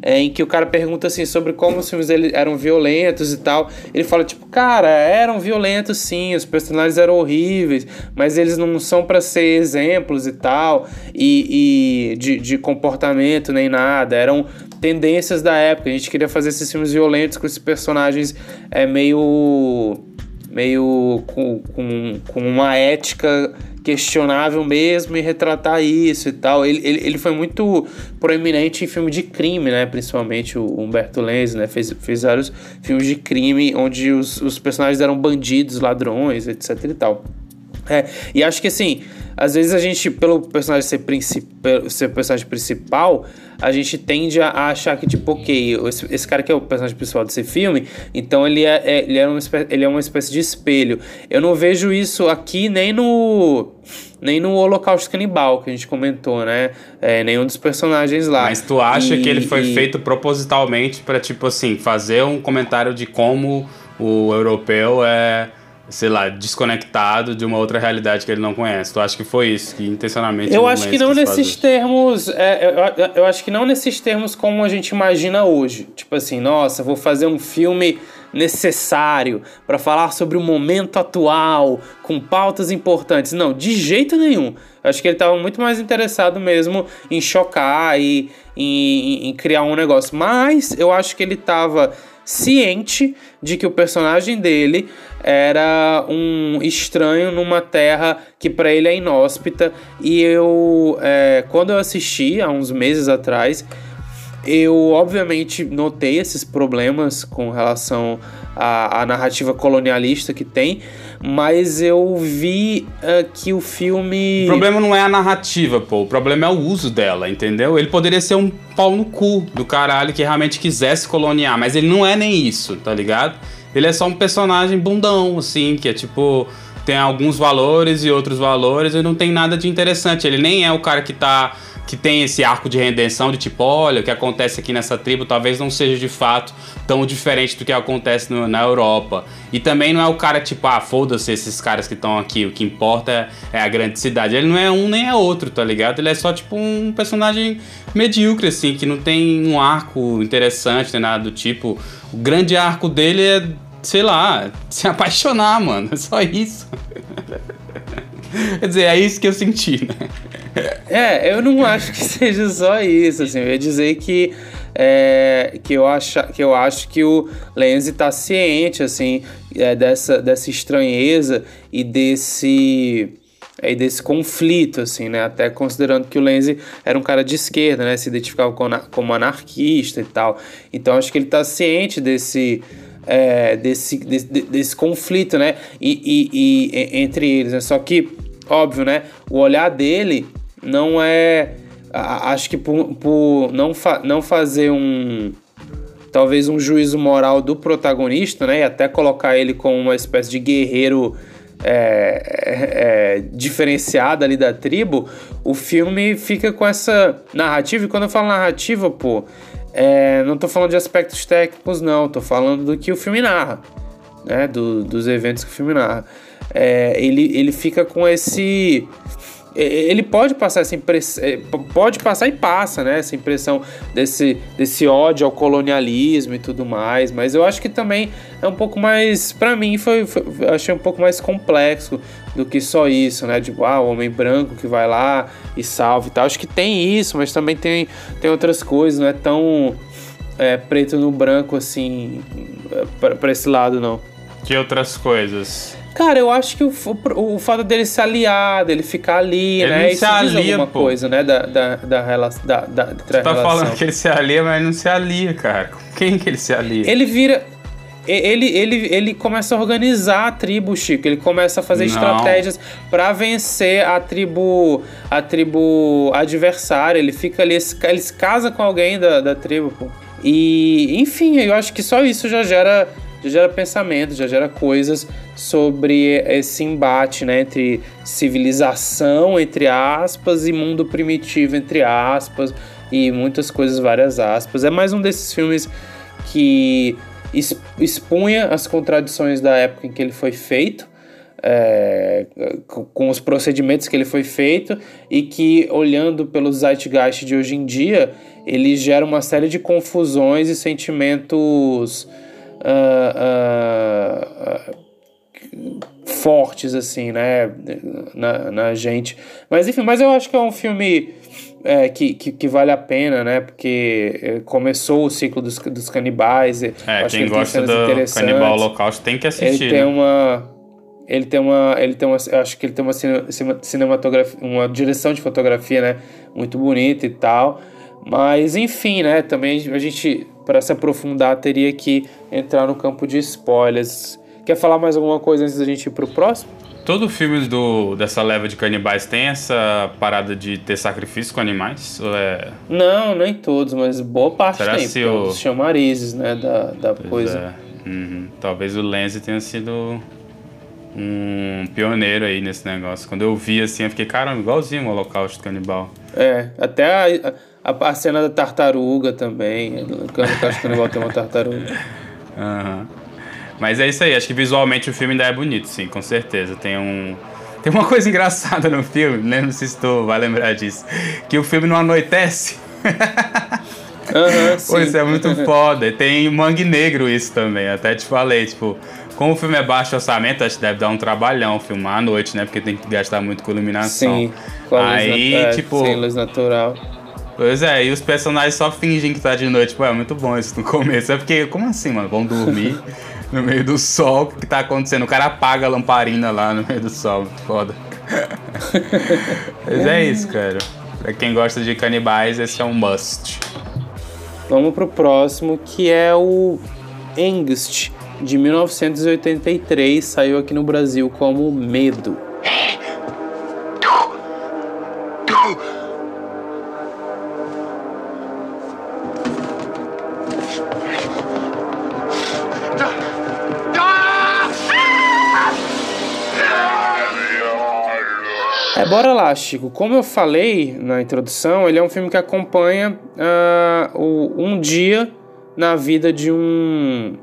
[SPEAKER 1] É, em que o cara pergunta assim sobre como os filmes dele eram violentos e tal. Ele fala tipo, cara, eram violentos sim, os personagens eram horríveis, mas eles não são para ser exemplos e tal, e, e de, de comportamento nem nada. Eram tendências da época. A gente queria fazer esses filmes violentos com esses personagens é meio meio com, com, com uma ética questionável mesmo e retratar isso e tal. Ele, ele, ele foi muito proeminente em filme de crime, né? Principalmente o Humberto Lenz, né? Fez, fez vários filmes de crime onde os, os personagens eram bandidos, ladrões, etc e tal. É, e acho que assim, às vezes a gente, pelo personagem ser, princip... ser personagem principal, a gente tende a achar que, tipo, ok, esse, esse cara que é o personagem principal desse filme, então ele é, é ele, é uma espécie, ele é uma espécie de espelho. Eu não vejo isso aqui nem no. Nem no Holocausto Canibal, que a gente comentou, né? É, nenhum dos personagens lá.
[SPEAKER 2] Mas tu acha e, que ele foi e... feito propositalmente para tipo assim, fazer um comentário de como o europeu é sei lá, desconectado de uma outra realidade que ele não conhece. Tu acha que foi isso, que intencionalmente...
[SPEAKER 1] Eu acho que não nesses termos, é, eu, eu, acho que não nesses termos como a gente imagina hoje. Tipo assim, nossa, vou fazer um filme necessário para falar sobre o momento atual, com pautas importantes. Não, de jeito nenhum. Eu acho que ele estava muito mais interessado mesmo em chocar e em, em criar um negócio. Mas eu acho que ele estava ciente de que o personagem dele era um estranho numa terra que para ele é inóspita. E eu, é, quando eu assisti há uns meses atrás, eu obviamente notei esses problemas com relação à, à narrativa colonialista que tem, mas eu vi uh, que o filme.
[SPEAKER 2] O problema não é a narrativa, pô. O problema é o uso dela, entendeu? Ele poderia ser um pau no cu do caralho que realmente quisesse coloniar, mas ele não é nem isso, tá ligado? Ele é só um personagem bundão, assim, que é tipo tem alguns valores e outros valores e não tem nada de interessante. Ele nem é o cara que tá que tem esse arco de redenção de tipo, olha, o que acontece aqui nessa tribo talvez não seja de fato tão diferente do que acontece no, na Europa. E também não é o cara tipo, ah, foda-se esses caras que estão aqui, o que importa é, é a grande cidade. Ele não é um nem é outro, tá ligado? Ele é só tipo um personagem medíocre, assim, que não tem um arco interessante, nem nada do tipo. O grande arco dele é, sei lá, se apaixonar, mano. É só isso. Quer dizer, é isso que eu senti, né?
[SPEAKER 1] É, eu não acho que seja só isso, assim, eu ia dizer que é, que, eu acho, que eu acho que o Lenzi está ciente, assim, é, dessa, dessa estranheza e desse e desse conflito, assim, né? Até considerando que o Lenzi era um cara de esquerda, né? Se identificava como anarquista e tal. Então acho que ele está ciente desse, é, desse, desse, desse, conflito, né? E, e, e entre eles, né? Só que, óbvio, né? O olhar dele não é. Acho que por, por não, fa, não fazer um. Talvez um juízo moral do protagonista, né? E até colocar ele como uma espécie de guerreiro é, é, diferenciado ali da tribo, o filme fica com essa narrativa. E quando eu falo narrativa, pô, é, não tô falando de aspectos técnicos, não. Tô falando do que o filme narra, né? Do, dos eventos que o filme narra. É, ele, ele fica com esse ele pode passar essa impressão, é, pode passar e passa, né? Essa impressão desse, desse ódio ao colonialismo e tudo mais, mas eu acho que também é um pouco mais, para mim, foi, foi, achei um pouco mais complexo do que só isso, né? Tipo, ah, o homem branco que vai lá e salva e tal. Acho que tem isso, mas também tem, tem outras coisas, não é tão é, preto no branco assim, para esse lado, não.
[SPEAKER 2] Que outras coisas?
[SPEAKER 1] Cara, eu acho que o, o, o fato dele se aliar, dele ficar ali, ele né? Isso alia, diz alguma pô. coisa, né? Da, da, da, relação. Da, da, da
[SPEAKER 2] Você tá relação. falando que ele se alia, mas ele não se alia, cara. Quem que ele se alia?
[SPEAKER 1] Ele vira. Ele, ele, ele começa a organizar a tribo, Chico. Ele começa a fazer não. estratégias para vencer a tribo a tribo adversária. Ele fica ali, ele se casa com alguém da, da tribo, pô. E, enfim, eu acho que só isso já gera já gera pensamento, já gera coisas sobre esse embate né, entre civilização, entre aspas, e mundo primitivo, entre aspas, e muitas coisas, várias aspas. É mais um desses filmes que expunha as contradições da época em que ele foi feito. É, com os procedimentos que ele foi feito e que, olhando pelo zeitgeist de hoje em dia, ele gera uma série de confusões e sentimentos uh, uh, fortes, assim, né? Na, na, gente. Mas enfim, mas eu acho que é um filme é, que, que, que, vale a pena, né? Porque é, começou o ciclo dos, dos canibais. É,
[SPEAKER 2] quem que gosta do Canibal Holocausto tem que assistir.
[SPEAKER 1] Ele tem né? uma. Ele tem uma. Ele tem uma. Acho que ele tem uma cinematografia. Uma direção de fotografia, né? Muito bonita e tal. Mas enfim, né? Também a gente para se aprofundar, teria que entrar no campo de spoilers. Quer falar mais alguma coisa antes da gente ir pro próximo?
[SPEAKER 2] Todo filme do, dessa leva de canibais tem essa parada de ter sacrifício com animais? É...
[SPEAKER 1] Não, nem todos, mas boa parte Será tem. Se o... Os chamarizes, né, da, da coisa.
[SPEAKER 2] É. Uhum. Talvez o Lenzi tenha sido um pioneiro aí nesse negócio. Quando eu vi assim, eu fiquei, caramba, igualzinho o Holocausto Canibal.
[SPEAKER 1] É, até a, a, a cena da tartaruga também. No Caixa Canibal tem uma tartaruga.
[SPEAKER 2] Uhum. Mas é isso aí, acho que visualmente o filme ainda é bonito, sim, com certeza. Tem um. Tem uma coisa engraçada no filme, né? não sei se tu vai lembrar disso. Que o filme não anoitece.
[SPEAKER 1] Uhum,
[SPEAKER 2] Pô, isso é muito foda. Tem Mangue Negro isso também. Até te falei, tipo, como o filme é baixo orçamento, acho que deve dar um trabalhão filmar à noite, né? Porque tem que gastar muito com iluminação.
[SPEAKER 1] Sim, com a Aí, luz tipo. Sem luz natural.
[SPEAKER 2] Pois é, e os personagens só fingem que tá de noite. Pô, é muito bom isso no começo. É porque, como assim, mano? Vão dormir no meio do sol. O que tá acontecendo? O cara apaga a lamparina lá no meio do sol. Muito foda. Mas é isso, cara. Pra quem gosta de canibais, esse é um must.
[SPEAKER 1] Vamos pro próximo, que é o Engst, de 1983. Saiu aqui no Brasil como Medo. Bora lá, Chico. Como eu falei na introdução, ele é um filme que acompanha uh, o, um dia na vida de um,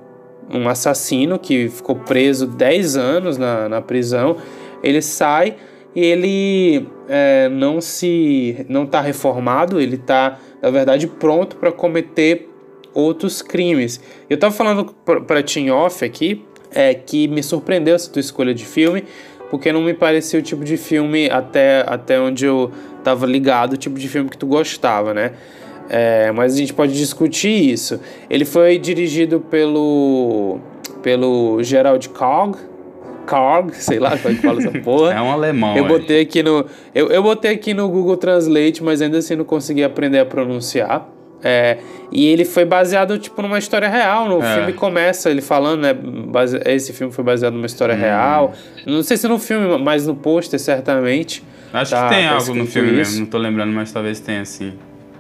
[SPEAKER 1] um assassino que ficou preso 10 anos na, na prisão. Ele sai e ele é, não se não está reformado, ele está na verdade pronto para cometer outros crimes. Eu estava falando para Tim Off aqui é, que me surpreendeu essa tua escolha de filme, porque não me parecia o tipo de filme até, até onde eu estava ligado, o tipo de filme que tu gostava, né? É, mas a gente pode discutir isso. Ele foi dirigido pelo pelo Gerald Cog, Karg, sei lá como é que fala essa porra.
[SPEAKER 2] É um alemão.
[SPEAKER 1] Eu botei aqui no eu, eu botei aqui no Google Translate, mas ainda assim não consegui aprender a pronunciar. É, e ele foi baseado, tipo, numa história real. No é. filme começa ele falando, né? Base, esse filme foi baseado numa história hum. real. Não sei se no filme, mas no pôster, certamente.
[SPEAKER 2] Acho tá, que tem algo no filme isso. mesmo, não tô lembrando, mas talvez tenha, assim.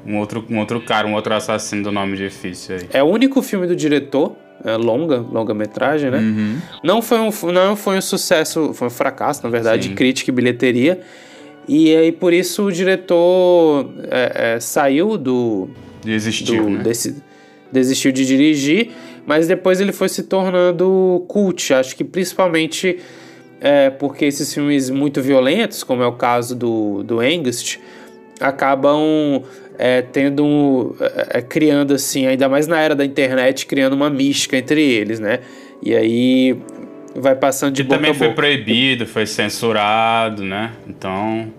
[SPEAKER 2] Um outro, um outro cara, um outro assassino do nome difícil aí.
[SPEAKER 1] É o único filme do diretor é, longa, longa-metragem, né? Uhum. Não, foi um, não foi um sucesso, foi um fracasso, na verdade, Sim. crítica e bilheteria. E aí, por isso, o diretor é, é, saiu do...
[SPEAKER 2] Desistiu, do, né? Desse,
[SPEAKER 1] desistiu de dirigir, mas depois ele foi se tornando cult. Acho que principalmente é, porque esses filmes muito violentos, como é o caso do, do Angst, acabam é, tendo é, é, criando assim, ainda mais na era da internet, criando uma mística entre eles, né? E aí vai passando de
[SPEAKER 2] e
[SPEAKER 1] boca
[SPEAKER 2] também
[SPEAKER 1] foi
[SPEAKER 2] proibido, foi censurado, né? Então,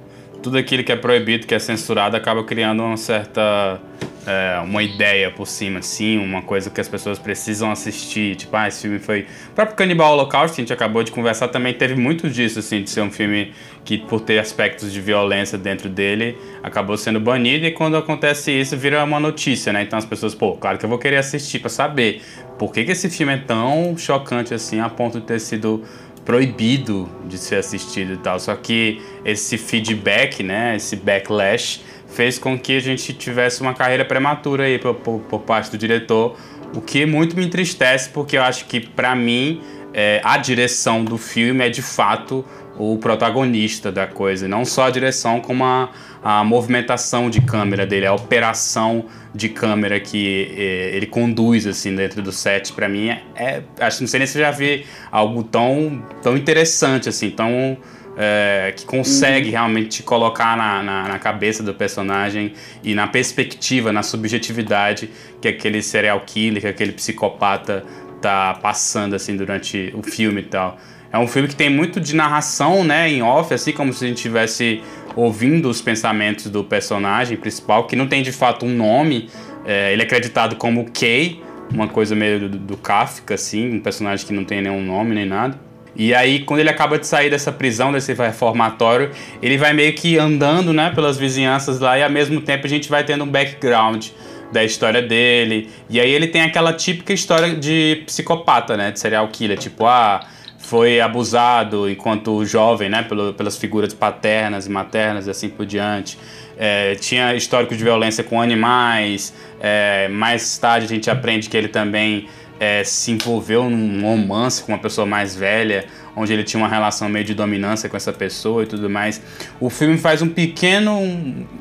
[SPEAKER 2] tudo aquilo que é proibido, que é censurado, acaba criando uma certa é, uma ideia por cima, assim, uma coisa que as pessoas precisam assistir. Tipo, ah, esse filme foi. O próprio Canibal Holocaust, que a gente acabou de conversar, também teve muito disso, assim, de ser um filme que, por ter aspectos de violência dentro dele, acabou sendo banido. E quando acontece isso, vira uma notícia, né? Então as pessoas, pô, claro que eu vou querer assistir para saber por que, que esse filme é tão chocante assim, a ponto de ter sido proibido de ser assistido e tal. Só que esse feedback, né, esse backlash fez com que a gente tivesse uma carreira prematura aí por, por, por parte do diretor, o que muito me entristece, porque eu acho que, para mim, é, a direção do filme é de fato o protagonista da coisa, não só a direção, como a, a movimentação de câmera dele, a operação de câmera que é, ele conduz assim dentro do set, para mim é, é, acho não sei nem se já vi algo tão tão interessante assim, tão é, que consegue uhum. realmente te colocar na, na, na, cabeça do personagem e na perspectiva, na subjetividade que aquele serial killer, que aquele psicopata tá passando assim durante o filme e tal. É um filme que tem muito de narração, né, em off, assim como se a gente estivesse ouvindo os pensamentos do personagem principal, que não tem de fato um nome. É, ele é acreditado como Kay, uma coisa meio do, do Kafka, assim, um personagem que não tem nenhum nome nem nada. E aí, quando ele acaba de sair dessa prisão, desse reformatório, ele vai meio que andando, né, pelas vizinhanças lá e ao mesmo tempo a gente vai tendo um background da história dele. E aí ele tem aquela típica história de psicopata, né, de serial killer, tipo, ah, foi abusado enquanto jovem, né, pelo, pelas figuras paternas e maternas e assim por diante. É, tinha histórico de violência com animais. É, mais tarde a gente aprende que ele também é, se envolveu num romance com uma pessoa mais velha, onde ele tinha uma relação meio de dominância com essa pessoa e tudo mais. O filme faz um pequeno,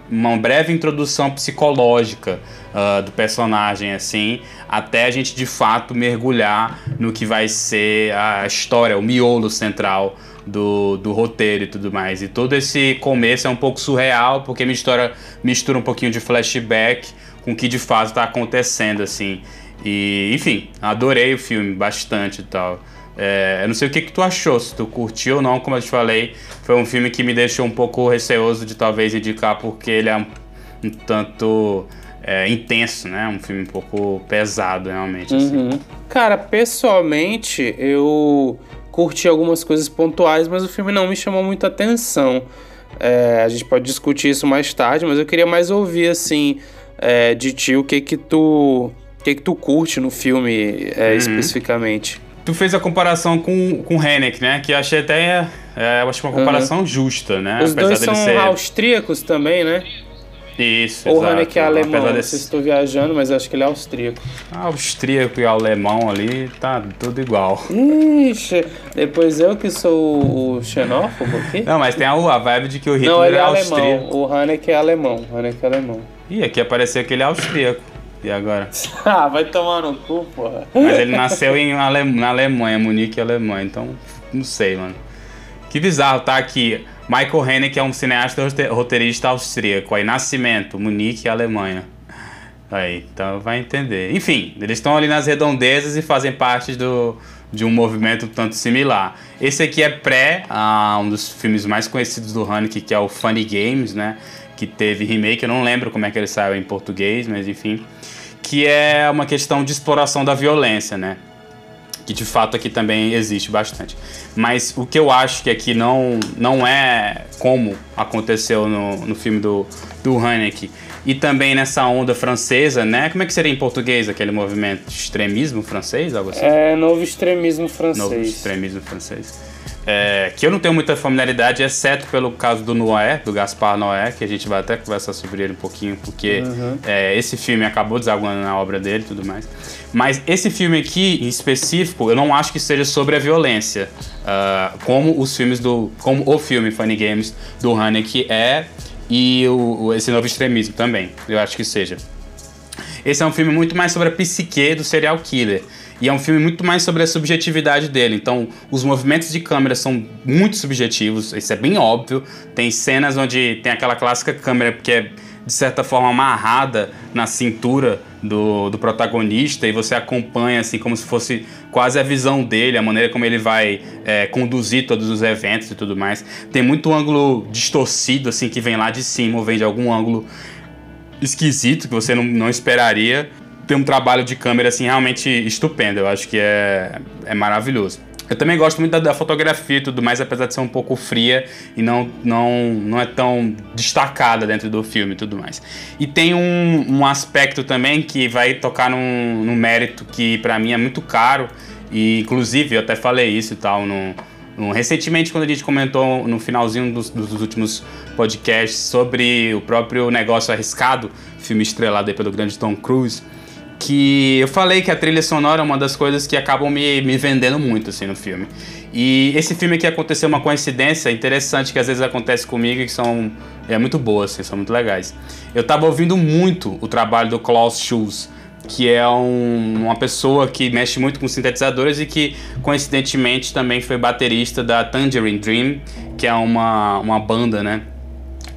[SPEAKER 2] uma breve introdução psicológica uh, do personagem, assim, até a gente de fato mergulhar no que vai ser a história, o miolo central do, do roteiro e tudo mais. E todo esse começo é um pouco surreal, porque mistura, mistura um pouquinho de flashback com o que de fato está acontecendo, assim. E, enfim, adorei o filme bastante e tal. É, eu não sei o que, que tu achou, se tu curtiu ou não, como eu te falei, foi um filme que me deixou um pouco receoso de talvez indicar porque ele é um, um tanto é, intenso, né? Um filme um pouco pesado, realmente. Assim.
[SPEAKER 1] Uhum. Cara, pessoalmente, eu curti algumas coisas pontuais, mas o filme não me chamou muita atenção. É, a gente pode discutir isso mais tarde, mas eu queria mais ouvir, assim, é, de ti o que que tu que, que tu curte no filme é, uhum. especificamente?
[SPEAKER 2] Tu fez a comparação com, com Hennek, né? Que achei até é, eu acho uma comparação uhum. justa, né?
[SPEAKER 1] Os Apesar dois são ser... austríacos também, né?
[SPEAKER 2] Isso,
[SPEAKER 1] Ou Haneke é alemão, não desse... sei se estou viajando, mas acho que ele é austríaco.
[SPEAKER 2] Austríaco e alemão ali, tá tudo igual.
[SPEAKER 1] Ixi, depois eu que sou o xenófobo aqui?
[SPEAKER 2] Não, mas tem a, a vibe de que o Hitler não, ele é, é austríaco.
[SPEAKER 1] Alemão. O Haneke é alemão, o Haneke é alemão.
[SPEAKER 2] Ih, aqui apareceu que ele é austríaco. E agora?
[SPEAKER 1] ah, vai tomar no cu, porra.
[SPEAKER 2] Mas ele nasceu em Ale... na Alemanha, Munique, Alemanha, então não sei, mano. Que bizarro, tá aqui. Michael Haneke é um cineasta roteirista austríaco. Aí, Nascimento, Munique, Alemanha. Aí, então vai entender. Enfim, eles estão ali nas redondezas e fazem parte do, de um movimento tanto similar. Esse aqui é pré a um dos filmes mais conhecidos do Haneke, que é o Funny Games, né? Que teve remake, eu não lembro como é que ele saiu em português, mas enfim. Que é uma questão de exploração da violência, né? que de fato aqui também existe bastante. Mas o que eu acho que aqui não, não é como aconteceu no, no filme do, do Haneke e também nessa onda francesa, né? Como é que seria em português aquele movimento? Extremismo francês, algo assim?
[SPEAKER 1] É, novo extremismo francês.
[SPEAKER 2] Novo extremismo francês é, que eu não tenho muita familiaridade, exceto pelo caso do Noé, do Gaspar Noé, que a gente vai até conversar sobre ele um pouquinho, porque uhum. é, esse filme acabou desaguando na obra dele e tudo mais. Mas esse filme aqui, em específico, eu não acho que seja sobre a violência, uh, como os filmes do. como o filme Funny Games do Haneke é, e o, esse novo extremismo também, eu acho que seja. Esse é um filme muito mais sobre a psique do serial killer. E é um filme muito mais sobre a subjetividade dele. Então, os movimentos de câmera são muito subjetivos, isso é bem óbvio. Tem cenas onde tem aquela clássica câmera que é, de certa forma, amarrada na cintura do, do protagonista e você acompanha, assim, como se fosse quase a visão dele, a maneira como ele vai é, conduzir todos os eventos e tudo mais. Tem muito ângulo distorcido, assim, que vem lá de cima ou vem de algum ângulo esquisito que você não, não esperaria tem um trabalho de câmera assim realmente estupendo. Eu acho que é, é maravilhoso. Eu também gosto muito da, da, fotografia e tudo mais, apesar de ser um pouco fria e não, não, não é tão destacada dentro do filme e tudo mais. E tem um, um aspecto também que vai tocar num, num mérito que para mim é muito caro, e inclusive eu até falei isso e tal no, recentemente quando a gente comentou no finalzinho dos, dos últimos podcasts sobre o próprio negócio arriscado, filme estrelado pelo grande Tom Cruise que eu falei que a trilha sonora é uma das coisas que acabam me, me vendendo muito assim no filme. E esse filme aqui aconteceu uma coincidência interessante que às vezes acontece comigo e que são é muito boas, assim, são muito legais. Eu tava ouvindo muito o trabalho do Klaus Schulz, que é um, uma pessoa que mexe muito com sintetizadores e que coincidentemente também foi baterista da Tangerine Dream, que é uma, uma banda, né,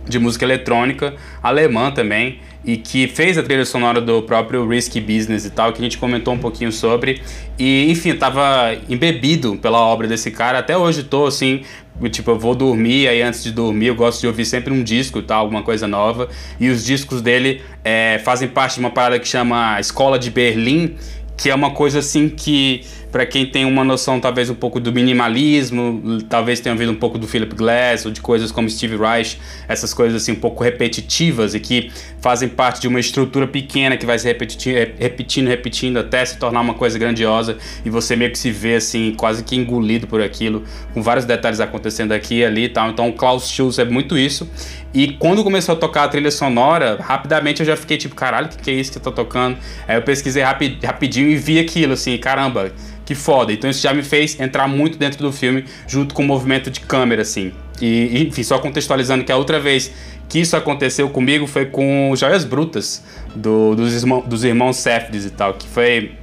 [SPEAKER 2] de música eletrônica alemã também e que fez a trilha sonora do próprio Risky Business e tal, que a gente comentou um pouquinho sobre. E, enfim, tava embebido pela obra desse cara. Até hoje tô, assim, tipo, eu vou dormir, aí antes de dormir eu gosto de ouvir sempre um disco tal, alguma coisa nova. E os discos dele é, fazem parte de uma parada que chama Escola de Berlim, que é uma coisa assim que para quem tem uma noção talvez um pouco do minimalismo, talvez tenha ouvido um pouco do Philip Glass ou de coisas como Steve Reich, essas coisas assim um pouco repetitivas e que fazem parte de uma estrutura pequena que vai se repetindo, repetindo, repetindo até se tornar uma coisa grandiosa e você meio que se vê assim quase que engolido por aquilo, com vários detalhes acontecendo aqui e ali e tal. Então o Klaus Schulze é muito isso. E quando começou a tocar a trilha sonora, rapidamente eu já fiquei tipo, caralho, o que, que é isso que tá tocando? Aí eu pesquisei rapid, rapidinho e vi aquilo, assim, caramba, que foda. Então isso já me fez entrar muito dentro do filme, junto com o movimento de câmera, assim. E, enfim, só contextualizando que a outra vez que isso aconteceu comigo foi com Joias Brutas, do, dos, irmão, dos irmãos Sefdes e tal, que foi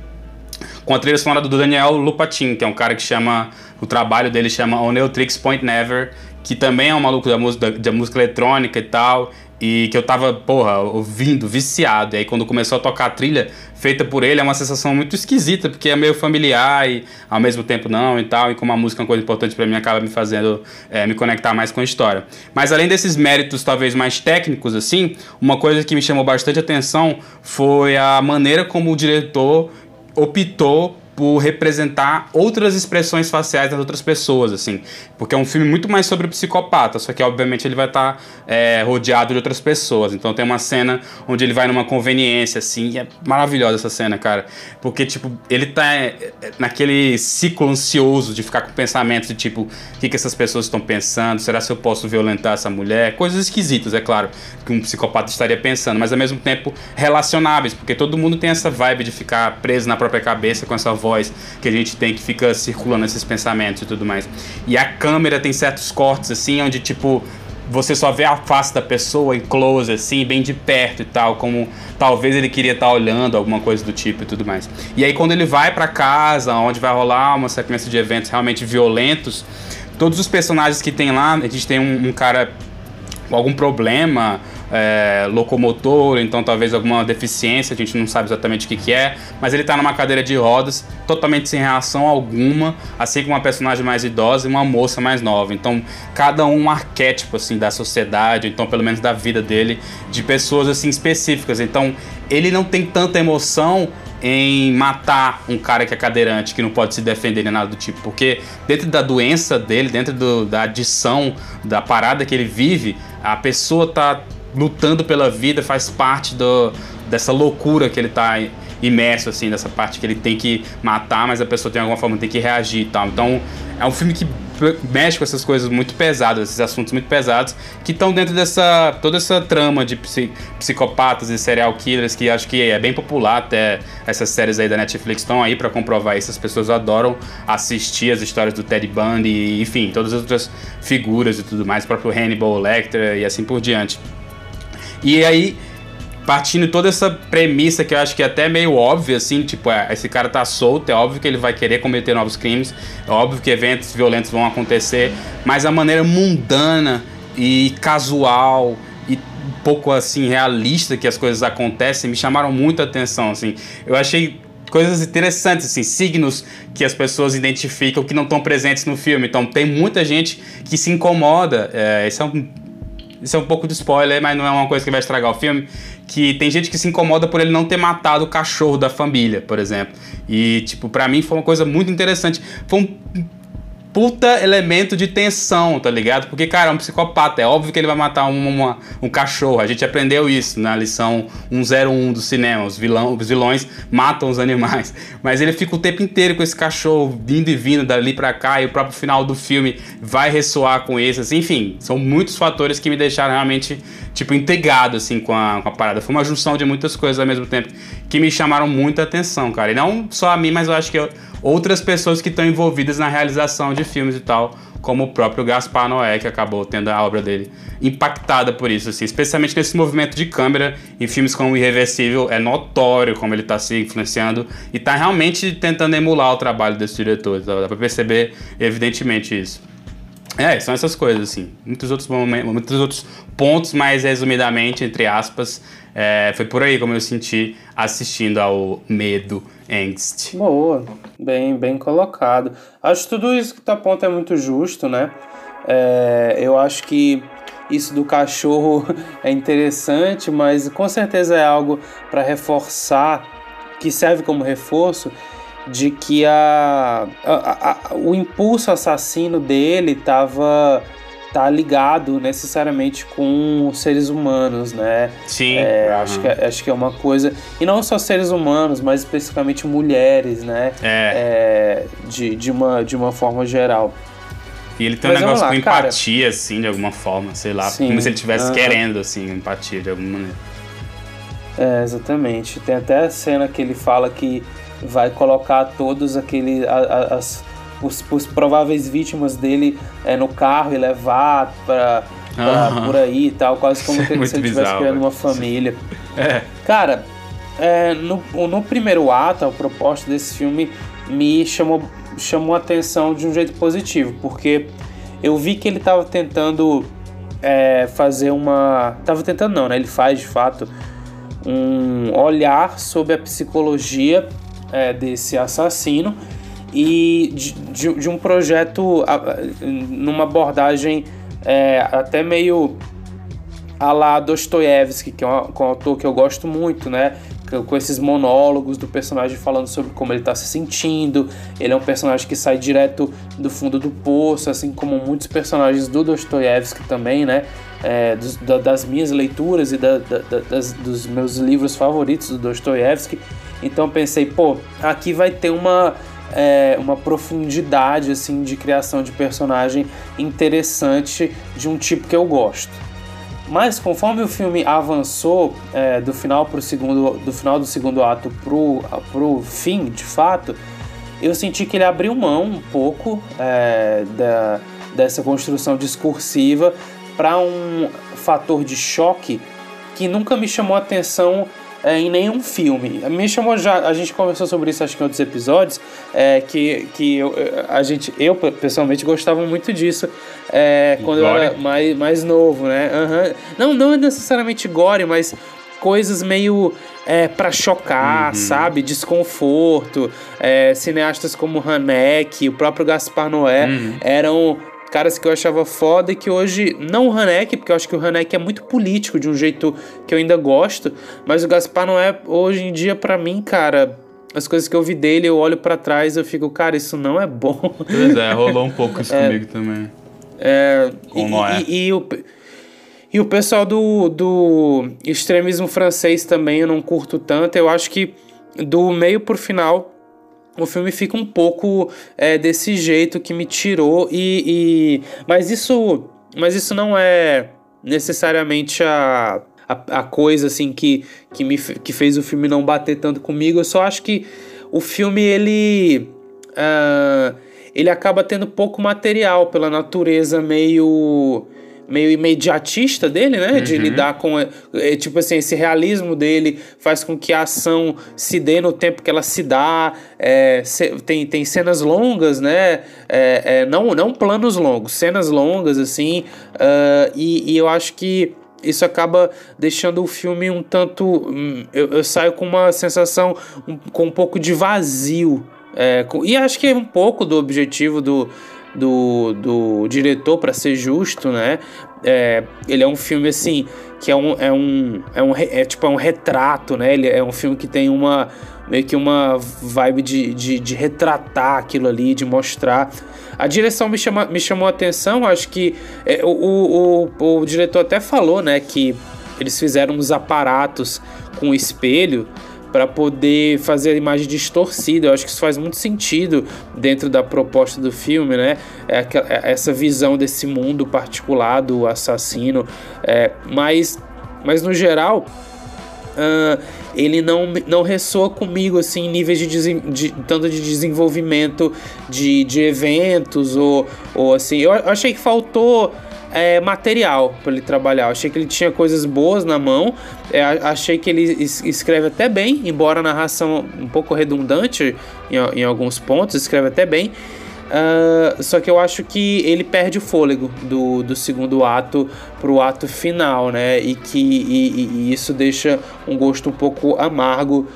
[SPEAKER 2] com a trilha sonora do Daniel Lupatin, que é um cara que chama. O trabalho dele chama Oneutrix Point Never, que também é um maluco da música, da, da música eletrônica e tal. E que eu tava, porra, ouvindo, viciado. E aí quando começou a tocar a trilha feita por ele, é uma sensação muito esquisita, porque é meio familiar e ao mesmo tempo não e tal. E como a música é uma coisa importante para mim, acaba me fazendo é, me conectar mais com a história. Mas além desses méritos talvez mais técnicos, assim, uma coisa que me chamou bastante atenção foi a maneira como o diretor optou por representar outras expressões faciais das outras pessoas, assim. Porque é um filme muito mais sobre o psicopata, só que obviamente ele vai estar tá, é, rodeado de outras pessoas. Então tem uma cena onde ele vai numa conveniência, assim, e é maravilhosa essa cena, cara. Porque, tipo, ele tá é, é, naquele ciclo ansioso de ficar com pensamentos de tipo, o que, que essas pessoas estão pensando? Será se eu posso violentar essa mulher? Coisas esquisitas, é claro, que um psicopata estaria pensando, mas ao mesmo tempo relacionáveis, porque todo mundo tem essa vibe de ficar preso na própria cabeça com essa voz que a gente tem que fica circulando esses pensamentos e tudo mais. E a câmera tem certos cortes assim, onde tipo você só vê a face da pessoa em close, assim, bem de perto e tal, como talvez ele queria estar tá olhando, alguma coisa do tipo e tudo mais. E aí, quando ele vai para casa, onde vai rolar uma sequência de eventos realmente violentos, todos os personagens que tem lá, a gente tem um, um cara com algum problema, é, locomotor, então talvez alguma deficiência, a gente não sabe exatamente o que, que é, mas ele está numa cadeira de rodas, totalmente sem reação alguma, assim como uma personagem mais idosa e uma moça mais nova. Então, cada um um arquétipo assim da sociedade, então pelo menos da vida dele, de pessoas assim específicas. Então, ele não tem tanta emoção em matar um cara que é cadeirante, que não pode se defender nem nada do tipo. Porque dentro da doença dele, dentro do, da adição, da parada que ele vive, a pessoa tá lutando pela vida, faz parte do, dessa loucura que ele tá imerso, assim, dessa parte que ele tem que matar, mas a pessoa tem alguma forma tem que reagir e tal. Então, é um filme que mexe com essas coisas muito pesadas, esses assuntos muito pesados, que estão dentro dessa toda essa trama de psicopatas e serial killers, que acho que é bem popular até essas séries aí da Netflix estão aí para comprovar isso. As pessoas adoram assistir as histórias do Ted Bundy, enfim, todas as outras figuras e tudo mais, o próprio Hannibal Lecter e assim por diante. E aí, partindo toda essa premissa que eu acho que é até meio óbvia, assim, tipo, é, esse cara tá solto, é óbvio que ele vai querer cometer novos crimes, é óbvio que eventos violentos vão acontecer, mas a maneira mundana e casual e um pouco assim realista que as coisas acontecem me chamaram muito a atenção, assim. Eu achei coisas interessantes, assim, signos que as pessoas identificam que não estão presentes no filme. Então tem muita gente que se incomoda. É, esse é um isso é um pouco de spoiler, mas não é uma coisa que vai estragar o filme. Que tem gente que se incomoda por ele não ter matado o cachorro da família, por exemplo. E, tipo, para mim foi uma coisa muito interessante. Foi um puta elemento de tensão, tá ligado? Porque, cara, é um psicopata. É óbvio que ele vai matar um, uma, um cachorro. A gente aprendeu isso na lição 101 do cinema. Os, vilão, os vilões matam os animais. Mas ele fica o tempo inteiro com esse cachorro vindo e vindo dali pra cá. E o próprio final do filme vai ressoar com esses. Enfim, são muitos fatores que me deixaram realmente, tipo, intrigado, assim, com a, com a parada. Foi uma junção de muitas coisas ao mesmo tempo que me chamaram muita atenção, cara. E não só a mim, mas eu acho que eu, outras pessoas que estão envolvidas na realização de filmes e tal, como o próprio Gaspar Noé, que acabou tendo a obra dele impactada por isso, assim, especialmente nesse movimento de câmera em filmes como Irreversível, é notório como ele está se influenciando e está realmente tentando emular o trabalho desse diretor, dá para perceber evidentemente isso. É, são essas coisas, assim. Muitos outros momentos, muitos outros pontos, mais resumidamente, entre aspas, é, foi por aí como eu senti assistindo ao Medo Angst.
[SPEAKER 1] Boa, bem, bem colocado. Acho que tudo isso que tu aponta é muito justo, né? É, eu acho que isso do cachorro é interessante, mas com certeza é algo para reforçar, que serve como reforço de que a, a, a, o impulso assassino dele estava tá ligado necessariamente com seres humanos, né?
[SPEAKER 2] Sim.
[SPEAKER 1] É, uhum. acho, que, é, acho que é uma coisa. E não só seres humanos, mas especificamente mulheres, né?
[SPEAKER 2] É.
[SPEAKER 1] é de, de, uma, de uma forma geral.
[SPEAKER 2] E ele tem mas um negócio lá, com empatia, cara. assim, de alguma forma, sei lá. Sim, como se ele estivesse uhum. querendo, assim, empatia de alguma maneira.
[SPEAKER 1] É, exatamente. Tem até a cena que ele fala que vai colocar todos aqueles. As, os, prováveis vítimas dele é, no carro e levar pra, pra uhum. por aí e tal, quase como é se ele estivesse criando uma família.
[SPEAKER 2] É.
[SPEAKER 1] Cara, é, no, no primeiro ato, a proposta desse filme me chamou, chamou a atenção de um jeito positivo, porque eu vi que ele estava tentando é, fazer uma. Tava tentando não, né? Ele faz de fato um olhar sobre a psicologia é, desse assassino e de, de, de um projeto numa abordagem é, até meio a la Dostoiévski, que é um, um, autor que eu gosto muito, né? com esses monólogos do personagem falando sobre como ele está se sentindo. Ele é um personagem que sai direto do fundo do poço, assim como muitos personagens do Dostoiévski também, né? É, dos, da, das minhas leituras e da, da, das, dos meus livros favoritos do Dostoiévski. Então pensei, pô, aqui vai ter uma é, uma profundidade assim de criação de personagem interessante de um tipo que eu gosto. Mas conforme o filme avançou é, do final pro segundo, do final do segundo ato pro, pro fim, de fato, eu senti que ele abriu mão um pouco é, da, dessa construção discursiva para um fator de choque que nunca me chamou atenção é, em nenhum filme. Me chamou já, a gente conversou sobre isso acho que em outros episódios, é, que, que eu, a gente, eu pessoalmente gostava muito disso é, quando gore? eu era mais, mais novo, né? Uhum. Não, não é necessariamente gore, mas coisas meio é, para chocar, uhum. sabe? Desconforto. É, cineastas como Haneke, o próprio Gaspar Noé uhum. eram caras que eu achava foda e que hoje, não o Hanek, porque eu acho que o Hanek é muito político de um jeito que eu ainda gosto, mas o Gaspar não é, hoje em dia, para mim, cara, as coisas que eu vi dele, eu olho para trás eu fico, cara, isso não é bom.
[SPEAKER 2] Pois é, rolou um pouco isso é, comigo também.
[SPEAKER 1] É, Como e, é? E, e, o, e o pessoal do, do extremismo francês também eu não curto tanto, eu acho que do meio pro final o filme fica um pouco é, desse jeito que me tirou e, e, mas isso mas isso não é necessariamente a, a, a, coisa assim que, que me que fez o filme não bater tanto comigo. Eu só acho que o filme ele uh, ele acaba tendo pouco material pela natureza meio meio imediatista dele, né? Uhum. De lidar com. É, tipo assim, esse realismo dele faz com que a ação se dê no tempo que ela se dá. É, tem, tem cenas longas, né? É, é, não, não planos longos, cenas longas, assim. Uh, e, e eu acho que isso acaba deixando o filme um tanto. Hum, eu, eu saio com uma sensação um, com um pouco de vazio. É, com, e acho que é um pouco do objetivo do do, do diretor, para ser justo, né? É, ele é um filme assim que é um, é um, é um é, tipo é um retrato, né? Ele é um filme que tem uma meio que uma vibe de, de, de retratar aquilo ali, de mostrar. A direção me, chama, me chamou a atenção, acho que é, o, o, o, o diretor até falou, né, que eles fizeram uns aparatos com espelho para poder fazer a imagem distorcida. Eu acho que isso faz muito sentido dentro da proposta do filme, né? É, é essa visão desse mundo particular do assassino. É, mas, mas no geral. Uh, ele não, não ressoa comigo assim em níveis de, de, tanto de desenvolvimento de, de eventos ou, ou assim. Eu achei que faltou é, material para ele trabalhar. Achei que ele tinha coisas boas na mão. É, achei que ele escreve até bem, embora a narração um pouco redundante em, em alguns pontos, escreve até bem. Uh, só que eu acho que ele perde o fôlego do, do segundo ato pro ato final, né? E que e, e isso deixa um gosto um pouco amargo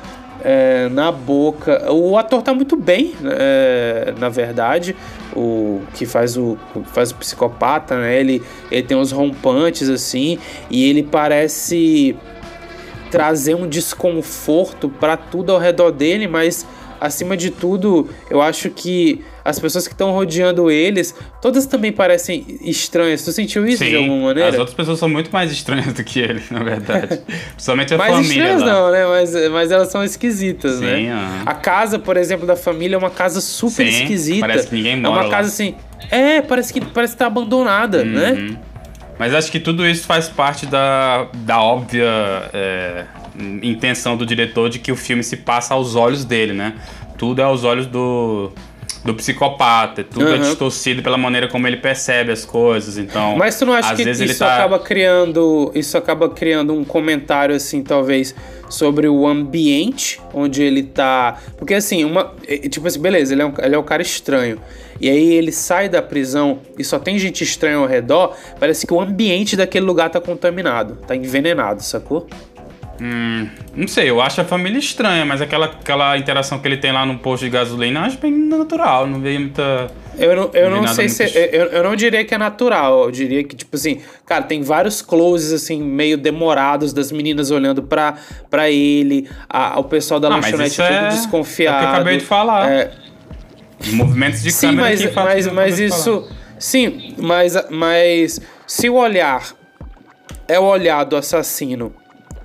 [SPEAKER 1] é, na boca. O ator tá muito bem, é, na verdade. O que faz o, faz o psicopata, né? Ele, ele tem uns rompantes assim e ele parece trazer um desconforto para tudo ao redor dele, mas acima de tudo, eu acho que as pessoas que estão rodeando eles, todas também parecem estranhas. Tu sentiu isso Sim, de alguma maneira?
[SPEAKER 2] As outras pessoas são muito mais estranhas do que ele, na verdade. Principalmente a
[SPEAKER 1] mais
[SPEAKER 2] família.
[SPEAKER 1] Estranhas lá. não, né? Mas, mas elas são esquisitas, Sim, né? Uh A casa, por exemplo, da família é uma casa super Sim, esquisita.
[SPEAKER 2] Parece que ninguém mora.
[SPEAKER 1] É uma casa assim. É, parece que parece que tá abandonada, né? uhum. né?
[SPEAKER 2] Mas acho que tudo isso faz parte da, da óbvia. É intenção do diretor de que o filme se passa aos olhos dele, né? Tudo é aos olhos do, do psicopata, tudo uhum. é distorcido pela maneira como ele percebe as coisas, então...
[SPEAKER 1] Mas tu não acha que isso tá... acaba criando, isso acaba criando um comentário, assim, talvez, sobre o ambiente onde ele tá... Porque, assim, uma... Tipo assim, beleza, ele é um, ele é um cara estranho, e aí ele sai da prisão e só tem gente estranha ao redor, parece que o ambiente daquele lugar tá contaminado, tá envenenado, sacou?
[SPEAKER 2] Hum, não sei, eu acho a família estranha, mas aquela, aquela interação que ele tem lá no posto de gasolina eu acho bem natural, não veio muita.
[SPEAKER 1] Eu não, eu não, não sei se. Eu, eu não diria que é natural. Eu diria que, tipo assim, cara, tem vários closes, assim, meio demorados das meninas olhando pra, pra ele. A, o pessoal da ah, lanchonete tudo é, desconfiado. É o que
[SPEAKER 2] eu acabei de falar. É... Movimentos de
[SPEAKER 1] sim, câmera mas, que mas, mas isso. Sim, mas, mas se o olhar é o olhar do assassino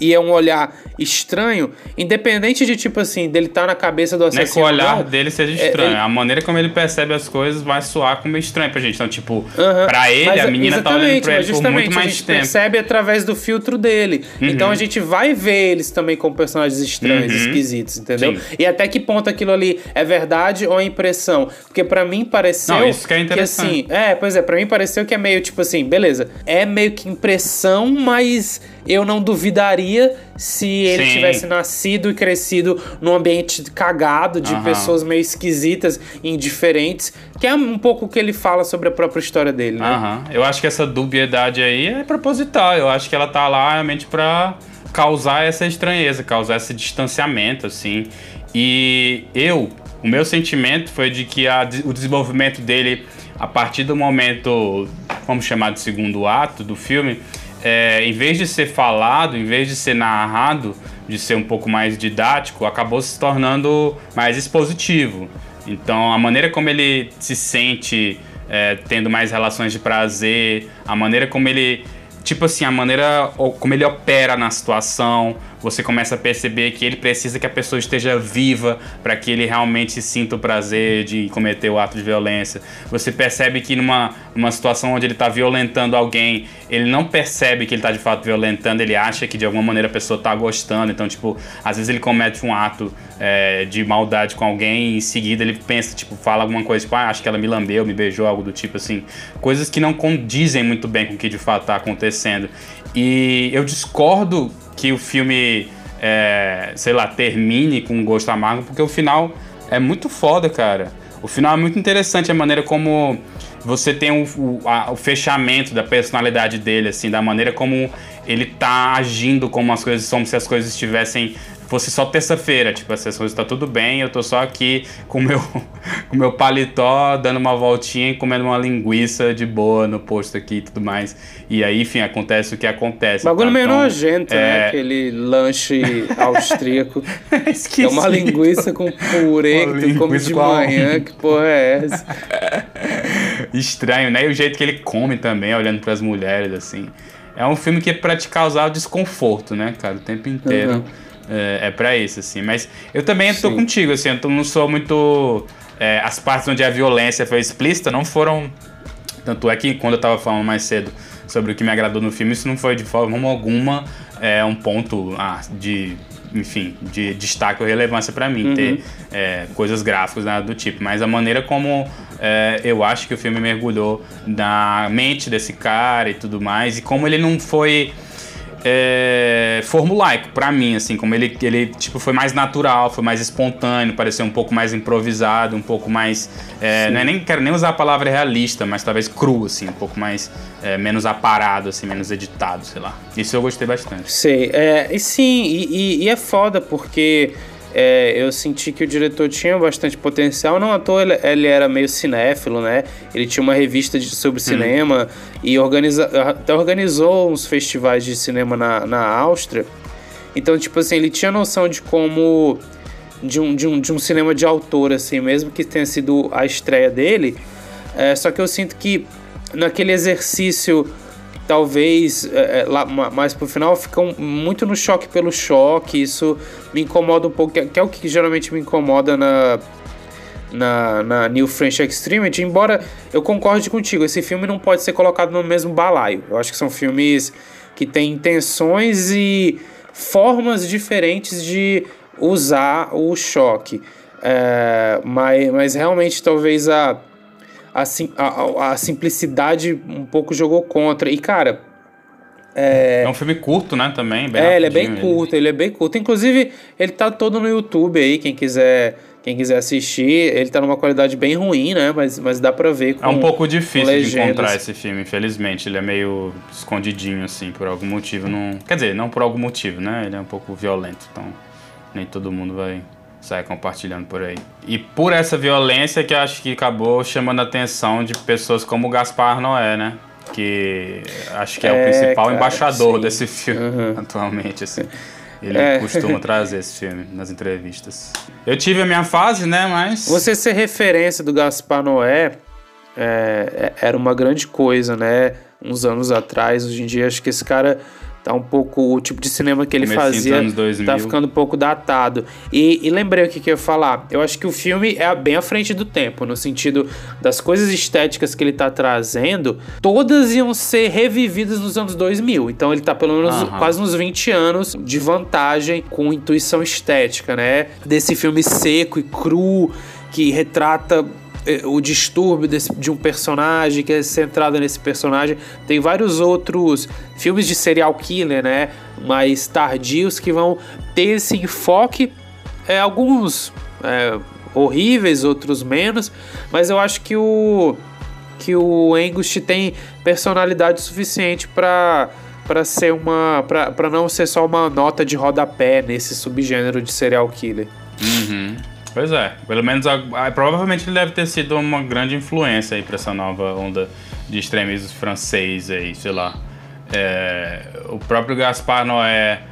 [SPEAKER 1] e é um olhar estranho, independente de tipo assim, dele estar tá na cabeça do assassino.
[SPEAKER 2] Não é que o olhar não, dele seja é, estranho, é, a maneira como ele percebe as coisas vai soar como estranho pra gente. Então, tipo, uh -huh, pra ele, mas, a menina tá olhando pra ele por muito mais
[SPEAKER 1] a gente
[SPEAKER 2] tempo.
[SPEAKER 1] percebe através do filtro dele. Uhum. Então a gente vai ver eles também como personagens estranhos, uhum. esquisitos, entendeu? Sim. E até que ponto aquilo ali é verdade ou é impressão? Porque para mim pareceu.
[SPEAKER 2] Não, isso que é interessante.
[SPEAKER 1] Que, assim, é, pois é, pra mim pareceu que é meio tipo assim, beleza, é meio que impressão, mas eu não duvidaria se ele Sim. tivesse nascido e crescido num ambiente cagado, de uhum. pessoas meio esquisitas, indiferentes, que é um pouco o que ele fala sobre a própria história dele, né?
[SPEAKER 2] Uhum. Eu acho que essa dubiedade aí é proposital, eu acho que ela tá lá realmente pra causar essa estranheza, causar esse distanciamento, assim. E eu, o meu sentimento foi de que a, o desenvolvimento dele, a partir do momento, vamos chamar de segundo ato do filme, é, em vez de ser falado, em vez de ser narrado, de ser um pouco mais didático, acabou se tornando mais expositivo. Então, a maneira como ele se sente é, tendo mais relações de prazer, a maneira como ele. Tipo assim, a maneira como ele opera na situação, você começa a perceber que ele precisa que a pessoa esteja viva para que ele realmente sinta o prazer de cometer o ato de violência. Você percebe que numa, numa situação onde ele está violentando alguém, ele não percebe que ele está de fato violentando, ele acha que de alguma maneira a pessoa está gostando. Então, tipo, às vezes ele comete um ato é, de maldade com alguém e em seguida ele pensa, tipo, fala alguma coisa, tipo, ah, acho que ela me lambeu, me beijou, algo do tipo assim. Coisas que não condizem muito bem com o que de fato está acontecendo. E eu discordo que o filme, é, sei lá, termine com um gosto amargo, porque o final é muito foda, cara. O final é muito interessante, a maneira como você tem o, o, a, o, fechamento da personalidade dele, assim, da maneira como ele tá agindo como as coisas, como se as coisas estivessem fosse só terça-feira, tipo, as coisas tá tudo bem, eu tô só aqui com meu com meu paletó, dando uma voltinha e comendo uma linguiça de boa no posto aqui e tudo mais. E aí, enfim, acontece o que acontece.
[SPEAKER 1] Bagulho tá? meio então, nojento, né? é... né? Aquele lanche austríaco. é uma linguiça com purê uma que tu come de manhã, que porra é essa?
[SPEAKER 2] Estranho, né? E o jeito que ele come também, olhando para as mulheres, assim. É um filme que é pra te causar desconforto, né, cara, o tempo inteiro. Uhum. É, é para isso, assim. Mas eu também estou contigo, assim, eu não sou muito. É, as partes onde a violência foi explícita não foram. Tanto é que quando eu tava falando mais cedo sobre o que me agradou no filme, isso não foi de forma alguma é, um ponto ah, de enfim, de destaque ou relevância para mim, uhum. ter é, coisas gráficas né, do tipo. Mas a maneira como é, eu acho que o filme mergulhou na mente desse cara e tudo mais, e como ele não foi é, formulaico para mim, assim, como ele, ele tipo, foi mais natural, foi mais espontâneo, pareceu um pouco mais improvisado, um pouco mais. É, não é nem quero nem usar a palavra realista, mas talvez cru, assim, um pouco mais é, menos aparado, assim, menos editado, sei lá. Isso eu gostei bastante.
[SPEAKER 1] Sei, é, e sim, e, e, e é foda porque é, eu senti que o diretor tinha bastante potencial. Não à toa ele, ele era meio cinéfilo, né? Ele tinha uma revista de, sobre hum. cinema e organiza, até organizou uns festivais de cinema na, na Áustria. Então, tipo assim, ele tinha noção de como. De um, de, um, de um cinema de autor, assim, mesmo que tenha sido a estreia dele. É, só que eu sinto que naquele exercício talvez é, é lá mais pro final ficam muito no choque pelo choque. Isso me incomoda um pouco, que é o que geralmente me incomoda na, na, na New French Extreme. Embora eu concorde contigo, esse filme não pode ser colocado no mesmo balaio. Eu acho que são filmes que têm intenções e formas diferentes de usar o choque. É, mas, mas realmente talvez a a, a, a simplicidade um pouco jogou contra. E, cara,
[SPEAKER 2] é... é, um filme curto, né, também.
[SPEAKER 1] é, ele é bem curto, ele é bem curto. Inclusive, ele tá todo no YouTube aí, quem quiser, quem quiser assistir. Ele tá numa qualidade bem ruim, né, mas, mas dá pra ver com
[SPEAKER 2] É um pouco difícil de encontrar esse filme, infelizmente. Ele é meio escondidinho, assim, por algum motivo. Não... Quer dizer, não por algum motivo, né, ele é um pouco violento, então nem todo mundo vai sai compartilhando por aí. E por essa violência que acho que acabou chamando a atenção de pessoas como o Gaspar Noé, né? Que acho que é, é o principal cara, embaixador sim. desse filme uhum. atualmente, assim. Ele é. costuma trazer esse filme nas entrevistas. Eu tive a minha fase, né? Mas.
[SPEAKER 1] Você ser referência do Gaspar Noé é, é era uma grande coisa, né? Uns anos atrás. Hoje em dia, acho que esse cara tá um pouco o tipo de cinema que ele fazia tá ficando um pouco datado. E, e lembrei o que, que eu ia falar. Eu acho que o filme é bem à frente do tempo no sentido das coisas estéticas que ele tá trazendo todas iam ser revividas nos anos 2000 então ele tá pelo menos quase uns 20 anos de vantagem com intuição estética né? Desse filme seco e cru que retrata o distúrbio desse, de um personagem que é centrado nesse personagem. Tem vários outros filmes de serial killer, né? Mais tardios que vão ter esse enfoque. É, alguns é, horríveis, outros menos. Mas eu acho que o que o Angus tem personalidade suficiente para para ser uma para não ser só uma nota de rodapé nesse subgênero de serial killer.
[SPEAKER 2] Uhum. Pois é, pelo menos a, a, provavelmente ele deve ter sido uma grande influência aí para essa nova onda de extremismo francês aí, sei lá. É, o próprio Gaspar Noé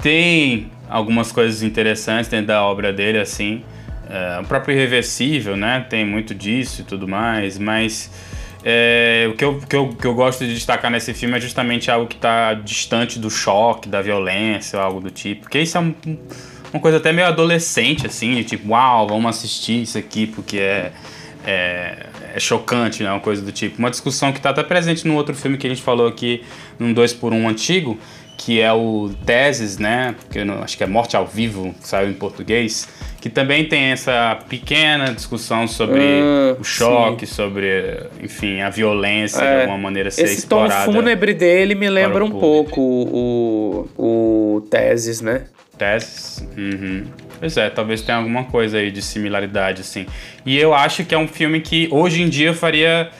[SPEAKER 2] tem algumas coisas interessantes dentro da obra dele, assim. É, o próprio Irreversível, né? Tem muito disso e tudo mais, mas é, o que eu, que, eu, que eu gosto de destacar nesse filme é justamente algo que está distante do choque, da violência, algo do tipo. Porque isso é um uma coisa até meio adolescente, assim, de tipo, uau, vamos assistir isso aqui porque é, é, é chocante, né? Uma coisa do tipo. Uma discussão que está até presente no outro filme que a gente falou aqui, num 2 por 1 um antigo, que é o Teses, né? Que não, acho que é Morte ao Vivo, que saiu em português, que também tem essa pequena discussão sobre uh, o choque, sim. sobre, enfim, a violência é, de alguma maneira ser
[SPEAKER 1] esse
[SPEAKER 2] explorada.
[SPEAKER 1] Esse tom fúnebre dele me lembra um pouco o, o Teses, né?
[SPEAKER 2] Teses. Uhum. Pois é, talvez tenha alguma coisa aí de similaridade, assim. E eu acho que é um filme que hoje em dia faria.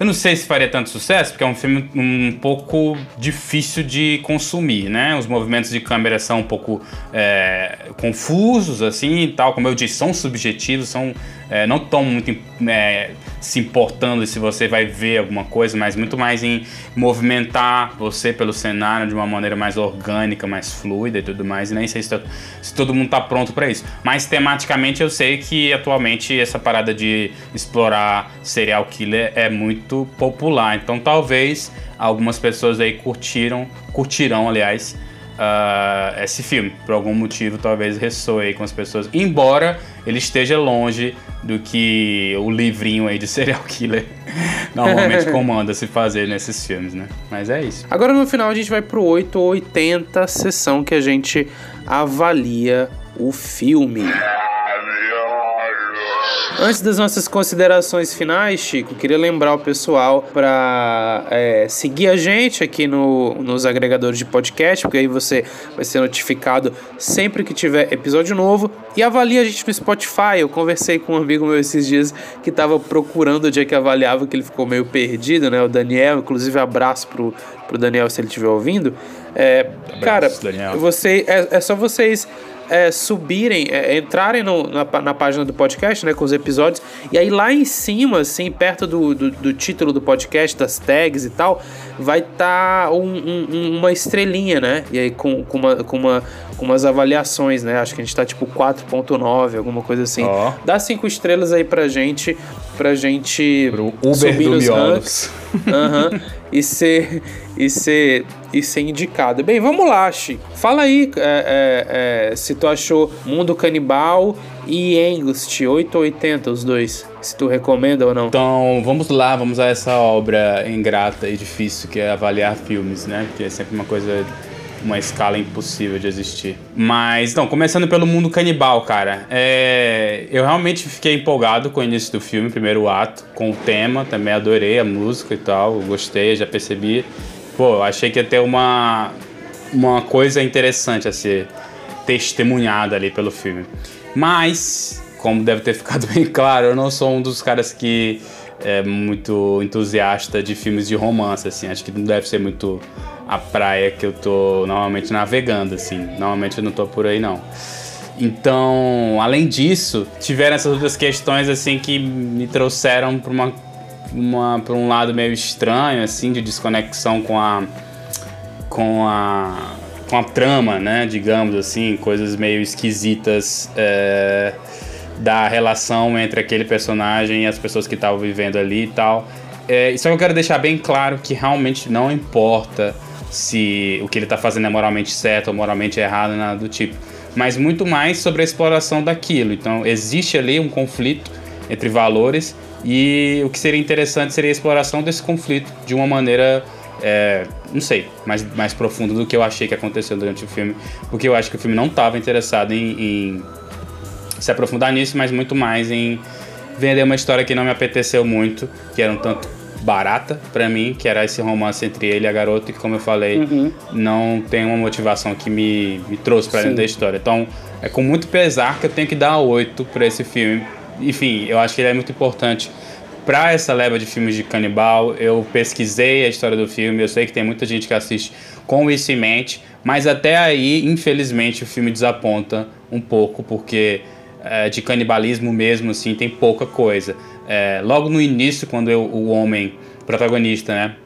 [SPEAKER 2] Eu não sei se faria tanto sucesso, porque é um filme um pouco difícil de consumir, né? Os movimentos de câmera são um pouco é, confusos, assim, e tal. Como eu disse, são subjetivos, são é, não estão muito é, se importando se você vai ver alguma coisa, mas muito mais em movimentar você pelo cenário de uma maneira mais orgânica, mais fluida e tudo mais. E nem sei se, se todo mundo está pronto para isso. Mas tematicamente eu sei que atualmente essa parada de explorar serial killer é muito popular. Então talvez algumas pessoas aí curtiram, curtirão, aliás, uh, esse filme. Por algum motivo, talvez ressoe com as pessoas. Embora ele esteja longe do que o livrinho aí de serial killer normalmente comanda se fazer nesses filmes, né? Mas é isso.
[SPEAKER 1] Agora no final a gente vai pro 880 sessão que a gente avalia o filme. Antes das nossas considerações finais, Chico, queria lembrar o pessoal para é, seguir a gente aqui no, nos agregadores de podcast, porque aí você vai ser notificado sempre que tiver episódio novo. E avalie a gente no Spotify. Eu conversei com um amigo meu esses dias que estava procurando o dia que avaliava, que ele ficou meio perdido, né? O Daniel, inclusive abraço pro, pro Daniel se ele estiver ouvindo. É, abraço, cara, Daniel. Você, é, é só vocês é, subirem, é, entrarem no, na, na, página do podcast, né, com os episódios, e aí lá em cima, assim, perto do, do, do título do podcast, das tags e tal, vai estar tá um, um, uma estrelinha, né? E aí com, com, uma, com, uma, com umas avaliações, né? Acho que a gente tá tipo 4.9, alguma coisa assim. Oh. Dá cinco estrelas aí pra gente, pra gente
[SPEAKER 2] Pro Uber subir nos ranks.
[SPEAKER 1] Uhum, e ser e ser e ser indicado. Bem, vamos lá, Chico. Fala aí é, é, é, se tu achou Mundo Canibal e Angust 880, os dois. Se tu recomenda ou não.
[SPEAKER 2] Então, vamos lá, vamos a essa obra ingrata e difícil que é avaliar filmes, né? Porque é sempre uma coisa uma escala impossível de existir. Mas, então, começando pelo mundo canibal, cara. É... Eu realmente fiquei empolgado com o início do filme, primeiro ato, com o tema, também adorei a música e tal, gostei, já percebi. Pô, eu achei que ia ter uma, uma coisa interessante a ser testemunhada ali pelo filme. Mas, como deve ter ficado bem claro, eu não sou um dos caras que é muito entusiasta de filmes de romance, assim. Acho que não deve ser muito a praia que eu tô normalmente navegando, assim. Normalmente eu não tô por aí, não. Então, além disso, tiveram essas outras questões assim que me trouxeram para uma, uma um lado meio estranho assim de desconexão com a com a com a trama, né? Digamos assim, coisas meio esquisitas é, da relação entre aquele personagem e as pessoas que estavam vivendo ali e tal. É, só que eu quero deixar bem claro que realmente não importa se o que ele está fazendo é moralmente certo ou moralmente errado, nada do tipo. Mas muito mais sobre a exploração daquilo. Então, existe ali um conflito entre valores e o que seria interessante seria a exploração desse conflito de uma maneira é, não sei, mais, mais profundo do que eu achei que aconteceu durante o filme, porque eu acho que o filme não estava interessado em, em, se aprofundar nisso, mas muito mais em vender uma história que não me apeteceu muito, que era um tanto barata para mim, que era esse romance entre ele e a garota, que como eu falei, uhum. não tem uma motivação que me, me trouxe para dentro da história. Então, é com muito pesar que eu tenho que dar oito para esse filme. Enfim, eu acho que ele é muito importante para essa leva de filmes de canibal, eu pesquisei a história do filme, eu sei que tem muita gente que assiste com isso em mente, mas até aí, infelizmente, o filme desaponta um pouco, porque é, de canibalismo mesmo, assim, tem pouca coisa. É, logo no início, quando eu, o homem protagonista, né,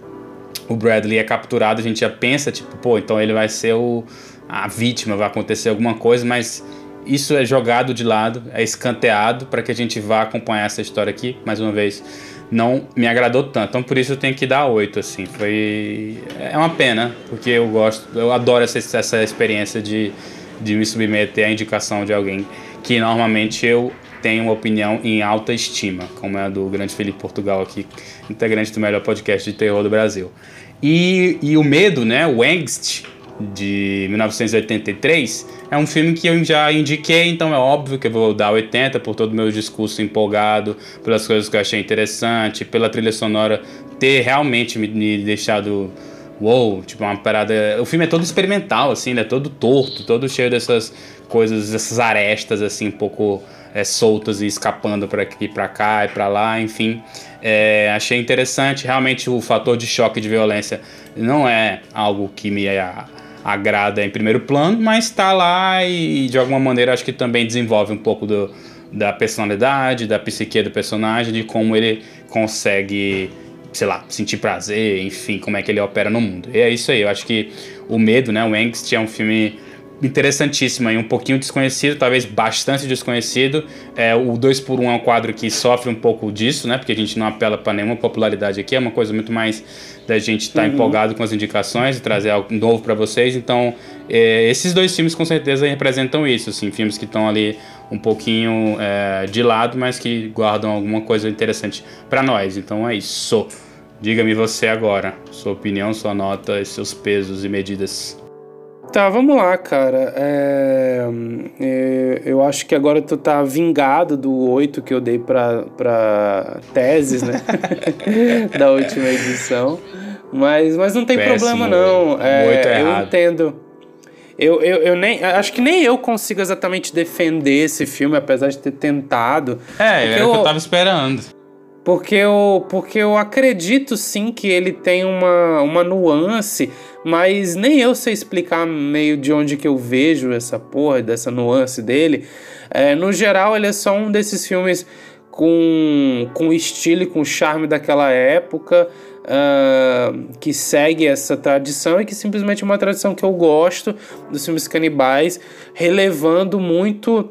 [SPEAKER 2] o Bradley é capturado, a gente já pensa, tipo, pô, então ele vai ser o, a vítima, vai acontecer alguma coisa, mas isso é jogado de lado, é escanteado para que a gente vá acompanhar essa história aqui, mais uma vez, não me agradou tanto. Então por isso eu tenho que dar oito assim. Foi é uma pena, porque eu gosto, eu adoro essa, essa experiência de, de me submeter à indicação de alguém que normalmente eu tenho uma opinião em alta estima, como é a do grande Felipe Portugal aqui, integrante do melhor podcast de terror do Brasil. E, e o medo, né, o angst, de 1983, é um filme que eu já indiquei, então é óbvio que eu vou dar 80 por todo o meu discurso empolgado, pelas coisas que eu achei interessante, pela trilha sonora ter realmente me, deixado wow, tipo uma parada. O filme é todo experimental, assim, né? Todo torto, todo cheio dessas coisas, dessas arestas, assim, um pouco é, soltas e escapando para aqui, para cá e para lá, enfim. É, achei interessante. Realmente o fator de choque de violência não é algo que me agrada em primeiro plano, mas está lá e de alguma maneira acho que também desenvolve um pouco do, da personalidade, da psique do personagem, de como ele consegue, sei lá, sentir prazer, enfim, como é que ele opera no mundo. E é isso aí, eu acho que o Medo, né, o Angst é um filme interessantíssimo e um pouquinho desconhecido, talvez bastante desconhecido. É, o 2 por 1 um é um quadro que sofre um pouco disso, né? Porque a gente não apela para nenhuma popularidade aqui, é uma coisa muito mais da gente estar tá uhum. empolgado com as indicações e trazer algo novo para vocês. Então, é, esses dois filmes com certeza representam isso, assim, filmes que estão ali um pouquinho é, de lado, mas que guardam alguma coisa interessante para nós. Então é isso. Diga-me você agora, sua opinião, sua nota, seus pesos e medidas.
[SPEAKER 1] Tá, vamos lá, cara. É, é, eu acho que agora tu tá vingado do 8 que eu dei pra, pra teses, né? da última edição. Mas, mas não tem Péssimo. problema, não. É, é eu errado. entendo. Eu, eu, eu nem. Acho que nem eu consigo exatamente defender esse filme, apesar de ter tentado.
[SPEAKER 2] É, era o que eu tava esperando.
[SPEAKER 1] Porque eu, porque eu acredito sim que ele tem uma, uma nuance, mas nem eu sei explicar meio de onde que eu vejo essa porra, dessa nuance dele. É, no geral, ele é só um desses filmes com, com estilo e com charme daquela época, uh, que segue essa tradição e que simplesmente é uma tradição que eu gosto dos filmes canibais, relevando muito,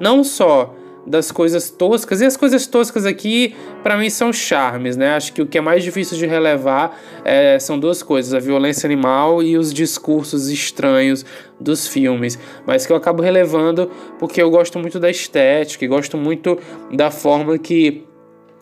[SPEAKER 1] não só das coisas toscas. E as coisas toscas aqui, para mim, são charmes, né? Acho que o que é mais difícil de relevar é, são duas coisas: a violência animal e os discursos estranhos dos filmes. Mas que eu acabo relevando porque eu gosto muito da estética e gosto muito da forma que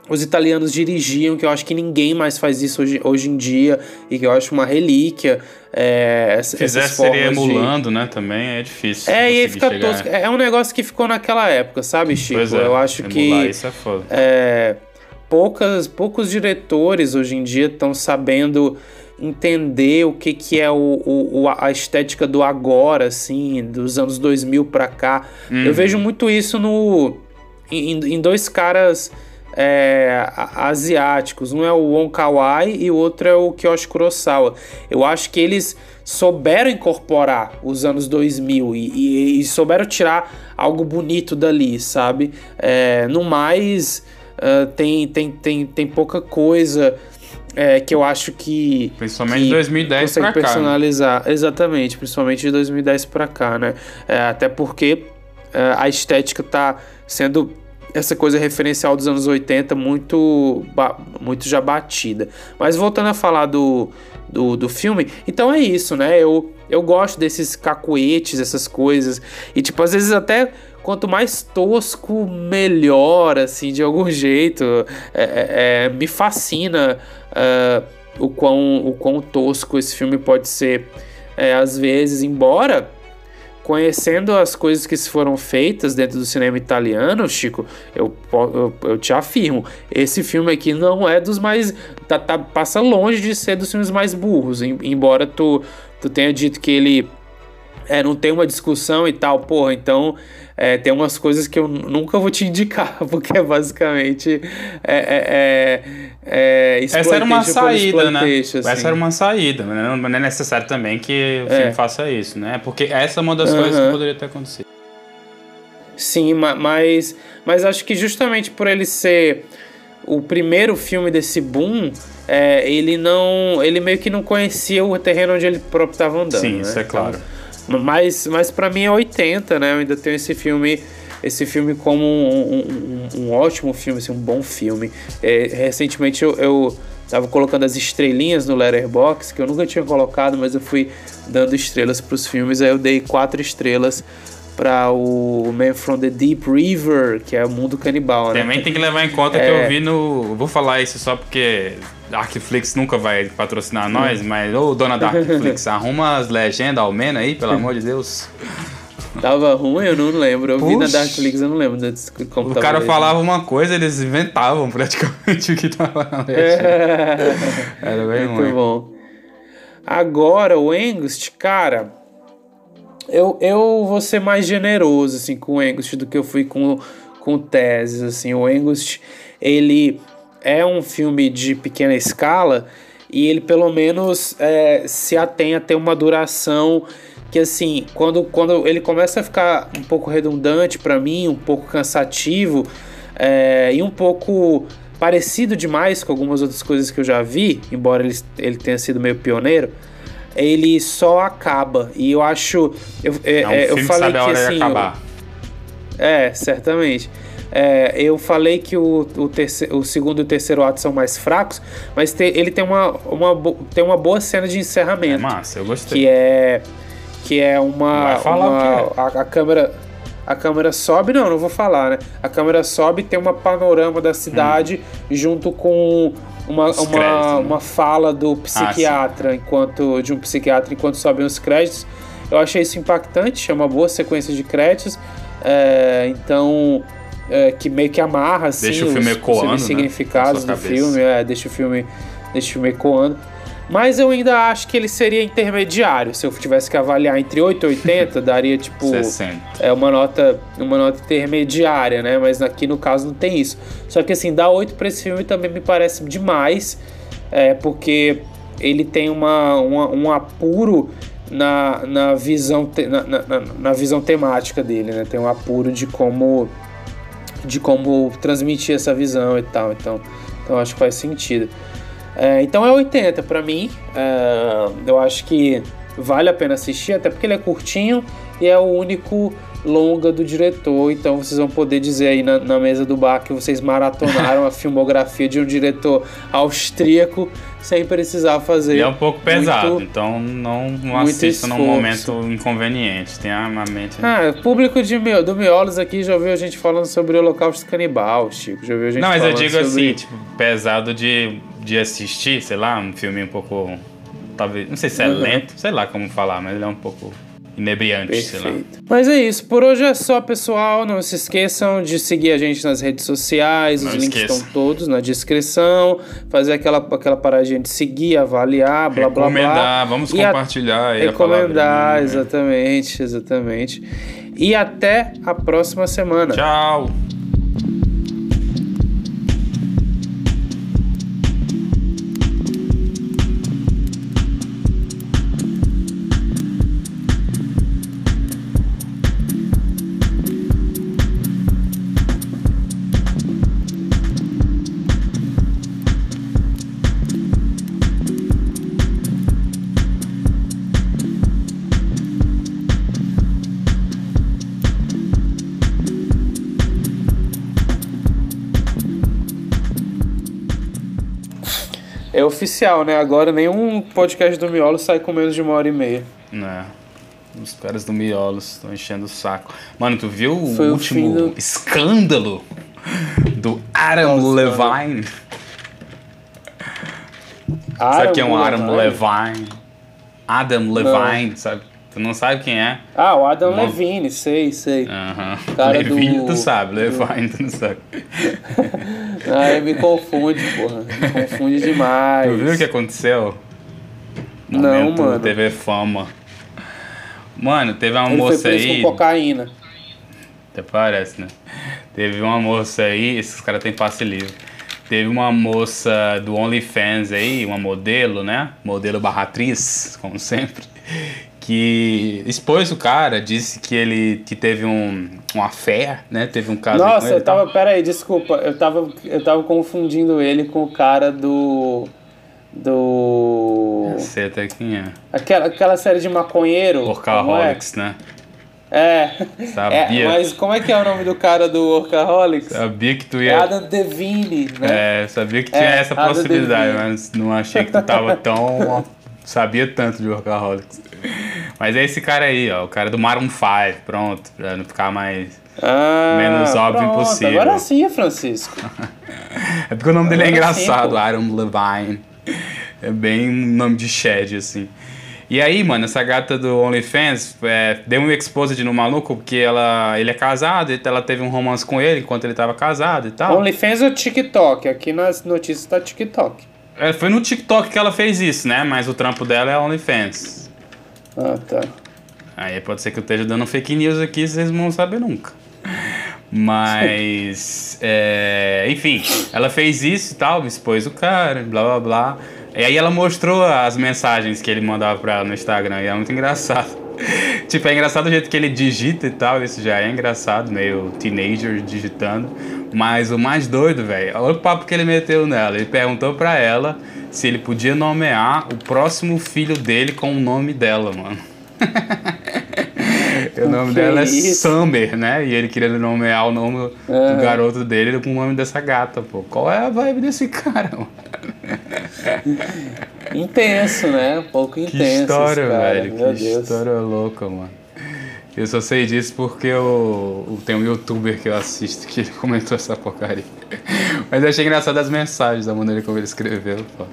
[SPEAKER 1] os italianos dirigiam, que eu acho que ninguém mais faz isso hoje, hoje em dia, e que eu acho uma relíquia. É, essa,
[SPEAKER 2] Fizesse seria emulando, de... né? Também é difícil.
[SPEAKER 1] É, e aí fica tosco. É um negócio que ficou naquela época, sabe, Chico? Pois é, eu acho
[SPEAKER 2] emular,
[SPEAKER 1] que.
[SPEAKER 2] Isso é foda.
[SPEAKER 1] É, poucas, poucos diretores hoje em dia estão sabendo entender o que, que é o, o, a estética do agora, assim, dos anos 2000 pra cá. Uhum. Eu vejo muito isso no em, em dois caras é, asiáticos. Um é o Wong Kar-wai e o outro é o Kiyoshi Kurosawa. Eu acho que eles souberam incorporar os anos 2000 e, e, e souberam tirar algo bonito dali, sabe? É, no mais, uh, tem, tem, tem, tem pouca coisa é, que eu acho que.
[SPEAKER 2] Principalmente de 2010 para cá.
[SPEAKER 1] Né? personalizar. Né? Exatamente, principalmente de 2010 para cá, né? É, até porque é, a estética tá sendo essa coisa referencial dos anos 80 muito, muito já batida. Mas voltando a falar do, do, do filme, então é isso, né? Eu, eu gosto desses cacuetes, essas coisas. E, tipo, às vezes até quanto mais tosco, melhor, assim, de algum jeito. É, é, é me fascina uh, o, quão, o quão tosco esse filme pode ser é, às vezes, embora conhecendo as coisas que foram feitas dentro do cinema italiano, Chico, eu, eu, eu te afirmo, esse filme aqui não é dos mais. Tá, tá, passa longe de ser dos filmes mais burros, embora tu, tu tenha dito que ele é, não tem uma discussão e tal, porra, então é, tem umas coisas que eu nunca vou te indicar, porque é basicamente é, é, é,
[SPEAKER 2] Essa era uma saída, né? Assim. Essa era uma saída, não, não é necessário também que o é. filme faça isso, né? Porque essa é uma das coisas que poderia ter acontecido.
[SPEAKER 1] Sim, mas, mas acho que justamente por ele ser o primeiro filme desse boom, é, ele não. ele meio que não conhecia o terreno onde ele próprio estava andando.
[SPEAKER 2] Sim,
[SPEAKER 1] né?
[SPEAKER 2] isso é claro. Então,
[SPEAKER 1] mas, mas para mim é 80, né? Eu ainda tenho esse filme esse filme como um, um, um ótimo filme, assim, um bom filme. É, recentemente eu, eu tava colocando as estrelinhas no Letterboxd, que eu nunca tinha colocado, mas eu fui dando estrelas para os filmes. Aí eu dei quatro estrelas para o Man from the Deep River, que é o mundo canibal,
[SPEAKER 2] né? Também tem que levar em conta é... que eu vi no. Vou falar isso só porque Darkflix nunca vai patrocinar nós, mas, ô dona Darkflix, arruma as legendas ao menos aí, pelo amor de Deus.
[SPEAKER 1] Tava ruim, eu não lembro. Eu Puxa. vi na Darkflix, eu não lembro como
[SPEAKER 2] O cara falava uma coisa, eles inventavam praticamente o que tava na legenda. É.
[SPEAKER 1] Era bem Muito ruim. bom. Agora, o Engust, cara, eu, eu vou ser mais generoso, assim, com o Engust do que eu fui com, com o Teses, assim. O Engust, ele é um filme de pequena escala e ele pelo menos é, se atém a ter uma duração que assim, quando, quando ele começa a ficar um pouco redundante para mim, um pouco cansativo é, e um pouco parecido demais com algumas outras coisas que eu já vi, embora ele, ele tenha sido meio pioneiro, ele só acaba. E eu acho. Eu, é, é um é, eu falei que, que assim. É, certamente. É, eu falei que o, o, terceiro, o segundo e o terceiro ato são mais fracos, mas te, ele tem uma, uma, tem uma boa cena de encerramento. É
[SPEAKER 2] massa, eu gostei.
[SPEAKER 1] Que é, que é uma. uma é. a, a, câmera. A câmera sobe, não, não vou falar, né? A câmera sobe tem uma panorama da cidade hum. junto com uma, uma, créditos, né? uma fala do psiquiatra ah, enquanto de um psiquiatra enquanto sobem os créditos. Eu achei isso impactante, é uma boa sequência de créditos. É, então é, que meio que amarra assim,
[SPEAKER 2] deixa o filme os, ecoando, os
[SPEAKER 1] né? significados né? do filme, é, deixa o filme, deixa o filme ecoando. Mas eu ainda acho que ele seria intermediário. Se eu tivesse que avaliar entre 8 e 80, daria tipo
[SPEAKER 2] 60.
[SPEAKER 1] é uma nota, uma nota intermediária, né? Mas aqui no caso não tem isso. Só que assim, dar 8 para esse filme também me parece demais, é, porque ele tem uma, uma um apuro na, na visão te, na, na, na visão temática dele, né? Tem um apuro de como de como transmitir essa visão e tal. Então, então acho que faz sentido. É, então é 80 para mim. É, eu acho que vale a pena assistir, até porque ele é curtinho e é o único longa do diretor, então vocês vão poder dizer aí na, na mesa do bar que vocês maratonaram a filmografia de um diretor austríaco sem precisar fazer.
[SPEAKER 2] E é um pouco pesado, então não, não assista num momento inconveniente. Tem a, mente.
[SPEAKER 1] Ah, público de, do Miolos aqui já ouviu a gente falando sobre o Holocausto Canibal, Chico. Já ouviu a gente
[SPEAKER 2] Não, mas
[SPEAKER 1] eu
[SPEAKER 2] digo sobre... assim, tipo, pesado de, de assistir, sei lá, um filme um pouco. Talvez. Não sei se é uhum. lento, sei lá como falar, mas ele é um pouco inebriante, Perfeito. sei lá.
[SPEAKER 1] Mas é isso. Por hoje é só, pessoal. Não se esqueçam de seguir a gente nas redes sociais. Não Os links esqueça. estão todos na descrição. Fazer aquela, aquela paradinha de seguir, avaliar, blá blá blá.
[SPEAKER 2] Recomendar, vamos compartilhar. A...
[SPEAKER 1] Recomendar, a exatamente, exatamente. E até a próxima semana.
[SPEAKER 2] Tchau.
[SPEAKER 1] Oficial, né? Agora nenhum podcast do Miolo sai com menos de uma hora e meia.
[SPEAKER 2] Né. Os caras do Miolos estão enchendo o saco. Mano, tu viu Foi o último do... escândalo do Adam Nossa, Levine? Adam sabe quem é um Adam Levine? Adam Levine, Não. sabe? Tu não sabe quem é?
[SPEAKER 1] Ah, o Adam. Levine, sei, sei.
[SPEAKER 2] Aham. Cara Levine do... tu sabe, Levine tu não sabe.
[SPEAKER 1] ah, me confunde, porra. Me confunde demais.
[SPEAKER 2] Tu viu o que aconteceu?
[SPEAKER 1] Não, mano.
[SPEAKER 2] TV Fama. Mano, teve uma Ele moça foi preso aí.
[SPEAKER 1] Com cocaína.
[SPEAKER 2] Até parece, né? Teve uma moça aí, esses caras têm passe livre. Teve uma moça do OnlyFans aí, uma modelo, né? Modelo barra atriz, como sempre que expôs o cara, disse que ele que teve um, uma fé, né? Teve um caso
[SPEAKER 1] Nossa, eu tava, pera aí, desculpa, eu tava, eu tava confundindo ele com o cara do do
[SPEAKER 2] eu sei até quem é.
[SPEAKER 1] Aquela, aquela série de maconheiro.
[SPEAKER 2] Workaholics,
[SPEAKER 1] é? né? É. Sabia. É, mas como é que é o nome do cara do Workaholics?
[SPEAKER 2] Sabia que tu ia.
[SPEAKER 1] É Adam Devine, né?
[SPEAKER 2] É, sabia que tinha é, essa possibilidade, mas não achei que tu tava tão sabia tanto de Workaholics. Mas é esse cara aí, ó, o cara do Maroon 5, pronto, pra não ficar mais.
[SPEAKER 1] Ah,
[SPEAKER 2] menos óbvio pronto, impossível.
[SPEAKER 1] Agora sim, Francisco.
[SPEAKER 2] é porque o nome dele é engraçado, Aaron Levine. É bem nome de Shed, assim. E aí, mano, essa gata do OnlyFans é, deu um exposed no maluco porque ela, ele é casado, ela teve um romance com ele enquanto ele tava casado e tal.
[SPEAKER 1] OnlyFans ou TikTok? Aqui nas notícias tá TikTok.
[SPEAKER 2] É, foi no TikTok que ela fez isso, né? Mas o trampo dela é OnlyFans.
[SPEAKER 1] Ah, tá.
[SPEAKER 2] Aí pode ser que eu esteja dando fake news aqui, vocês não vão saber nunca. Mas, é, enfim, ela fez isso e tal, expôs o cara, blá blá blá. E aí ela mostrou as mensagens que ele mandava pra ela no Instagram, e é muito engraçado. tipo, é engraçado o jeito que ele digita e tal, isso já é engraçado, meio teenager digitando. Mas o mais doido, velho, olha o papo que ele meteu nela. Ele perguntou pra ela se ele podia nomear o próximo filho dele com o nome dela, mano. o nome dela é, é Summer, né? E ele queria nomear o nome uhum. do garoto dele com o nome dessa gata, pô. Qual é a vibe desse cara, mano?
[SPEAKER 1] Intenso, né? Um pouco intenso. Que
[SPEAKER 2] história, velho. Meu que Deus. história louca, mano. Eu só sei disso porque eu, eu tem um youtuber que eu assisto que comentou essa porcaria. Mas eu achei engraçado as mensagens, da maneira como ele escreveu. Pô.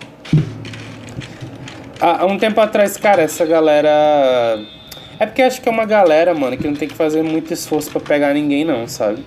[SPEAKER 1] Há um tempo atrás, cara, essa galera. É porque acho que é uma galera, mano, que não tem que fazer muito esforço para pegar ninguém, não, sabe?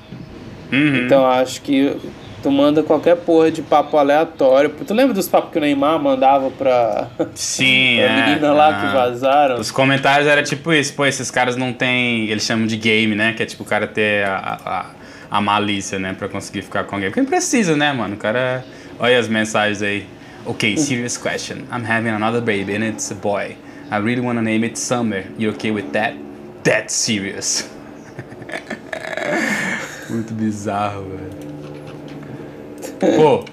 [SPEAKER 2] Uhum.
[SPEAKER 1] Então acho que Tu manda qualquer porra de papo aleatório. Tu lembra dos papos que o Neymar mandava pra.
[SPEAKER 2] Sim,
[SPEAKER 1] pra
[SPEAKER 2] é.
[SPEAKER 1] menina lá que vazaram?
[SPEAKER 2] Os comentários era tipo isso, pô, esses caras não tem. Eles chamam de game, né? Que é tipo o cara ter a, a, a malícia, né? Pra conseguir ficar com alguém. Porque precisa, né, mano? O cara. Olha as mensagens aí. Ok, serious question. I'm having another baby and it's a boy. I really wanna name it Summer. You okay with that? That's serious. Muito bizarro, velho. Pô,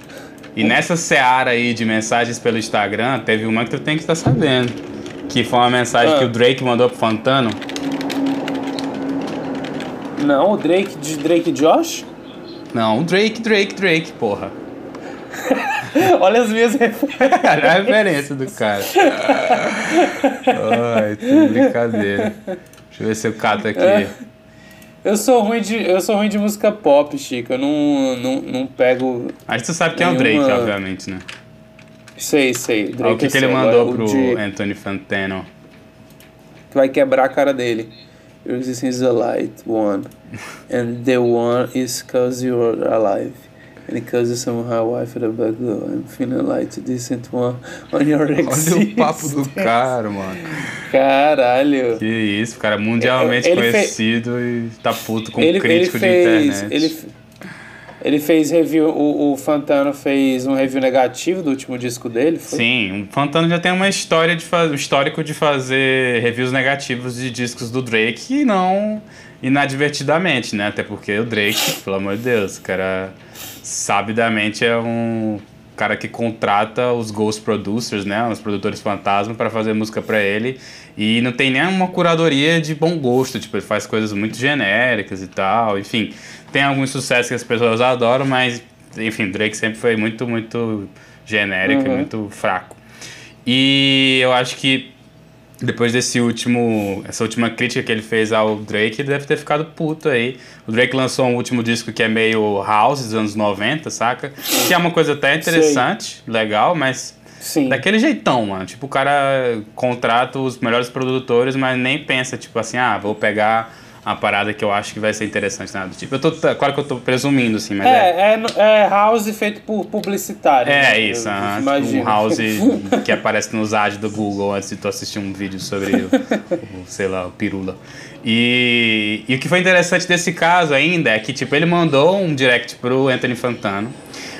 [SPEAKER 2] e nessa seara aí de mensagens pelo Instagram, teve uma que tu tem que estar sabendo. Que foi uma mensagem ah. que o Drake mandou pro Fantano.
[SPEAKER 1] Não, o Drake de Drake Josh?
[SPEAKER 2] Não, Drake, Drake, Drake, porra.
[SPEAKER 1] Olha as minhas referências.
[SPEAKER 2] Olha a referência do cara. Ai, que brincadeira. Deixa eu ver se eu cato aqui. É.
[SPEAKER 1] Eu sou ruim de, eu sou ruim de música pop, Chico. Eu não, não, não pego.
[SPEAKER 2] Mas tu sabe quem nenhuma... é o Drake, obviamente, né?
[SPEAKER 1] Sei, sei.
[SPEAKER 2] Drake o que, que ele mandou pro de... Anthony Fantano?
[SPEAKER 1] Tu vai quebrar a cara dele. Your existence is a light one. And the one is cause you're alive. And because you somehow wife the black girl, I'm feeling like a decent one on your existence.
[SPEAKER 2] Olha o papo do cara, mano.
[SPEAKER 1] Caralho.
[SPEAKER 2] Que isso, cara mundialmente ele conhecido fez... e tá puto com
[SPEAKER 1] ele,
[SPEAKER 2] crítico
[SPEAKER 1] ele fez,
[SPEAKER 2] de internet.
[SPEAKER 1] Ele, ele fez review, o, o Fantano fez um review negativo do último disco dele, foi?
[SPEAKER 2] Sim, o Fantano já tem uma história de um histórico de fazer reviews negativos de discos do Drake e não inadvertidamente, né? Até porque o Drake, pelo amor de Deus, o cara sabidamente é um cara que contrata os ghost producers, né, os produtores fantasma para fazer música para ele e não tem nenhuma curadoria de bom gosto, tipo, ele faz coisas muito genéricas e tal, enfim, tem alguns sucessos que as pessoas adoram, mas enfim, Drake sempre foi muito, muito genérico uhum. muito fraco. E eu acho que depois desse último, essa última crítica que ele fez ao Drake, ele deve ter ficado puto aí. O Drake lançou um último disco que é meio house dos anos 90, saca? Que é uma coisa até interessante, Sei. legal, mas Sim. daquele jeitão, mano. Tipo, o cara contrata os melhores produtores, mas nem pensa, tipo assim, ah, vou pegar uma parada que eu acho que vai ser interessante, nada Tipo, eu tô, claro que eu tô presumindo, assim, mas
[SPEAKER 1] é... É, é, é house feito por publicitário.
[SPEAKER 2] É, né? isso, uh, tipo um house que aparece nos ads do Google antes de tu assistir um vídeo sobre, o, o, sei lá, o pirula. E, e o que foi interessante desse caso ainda é que, tipo, ele mandou um direct pro Anthony Fantano.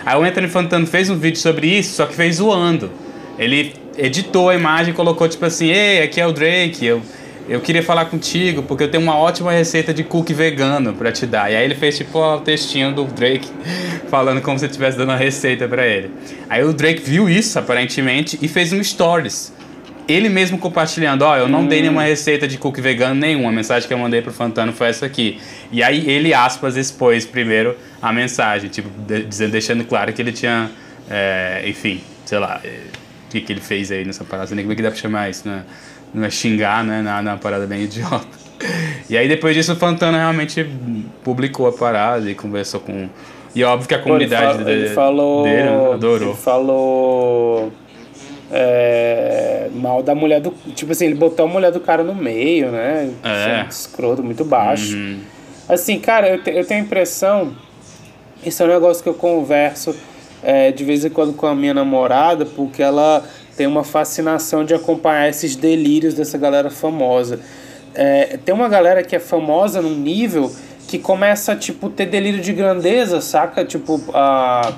[SPEAKER 2] Aí o Anthony Fantano fez um vídeo sobre isso, só que fez zoando. Ele editou a imagem e colocou, tipo assim, ei, aqui é o Drake, eu eu queria falar contigo porque eu tenho uma ótima receita de cookie vegano para te dar. E aí ele fez tipo o textinho do Drake falando como se estivesse dando a receita para ele. Aí o Drake viu isso aparentemente e fez um stories. Ele mesmo compartilhando, ó, oh, eu não hum. dei nenhuma receita de cookie vegano nenhuma. A mensagem que eu mandei pro Fantano foi essa aqui. E aí ele, aspas, expôs primeiro a mensagem, tipo, dizendo, deixando claro que ele tinha, é, enfim, sei lá, eh, o que, que ele fez aí nessa parada. Nem como é que dá pra chamar isso, né? Não é xingar, né? Na, na parada bem idiota. E aí depois disso o Fantana realmente publicou a parada e conversou com. E óbvio que a comunidade
[SPEAKER 1] ele, ele falou, dele né, adorou. Ele falou. É, mal da mulher do. Tipo assim, ele botou a mulher do cara no meio, né? É. Escroto, muito baixo. Uhum. Assim, cara, eu, te, eu tenho a impressão. Isso é um negócio que eu converso é, de vez em quando com a minha namorada, porque ela tem uma fascinação de acompanhar esses delírios dessa galera famosa. É, tem uma galera que é famosa num nível que começa a, tipo, ter delírio de grandeza, saca? Tipo, a...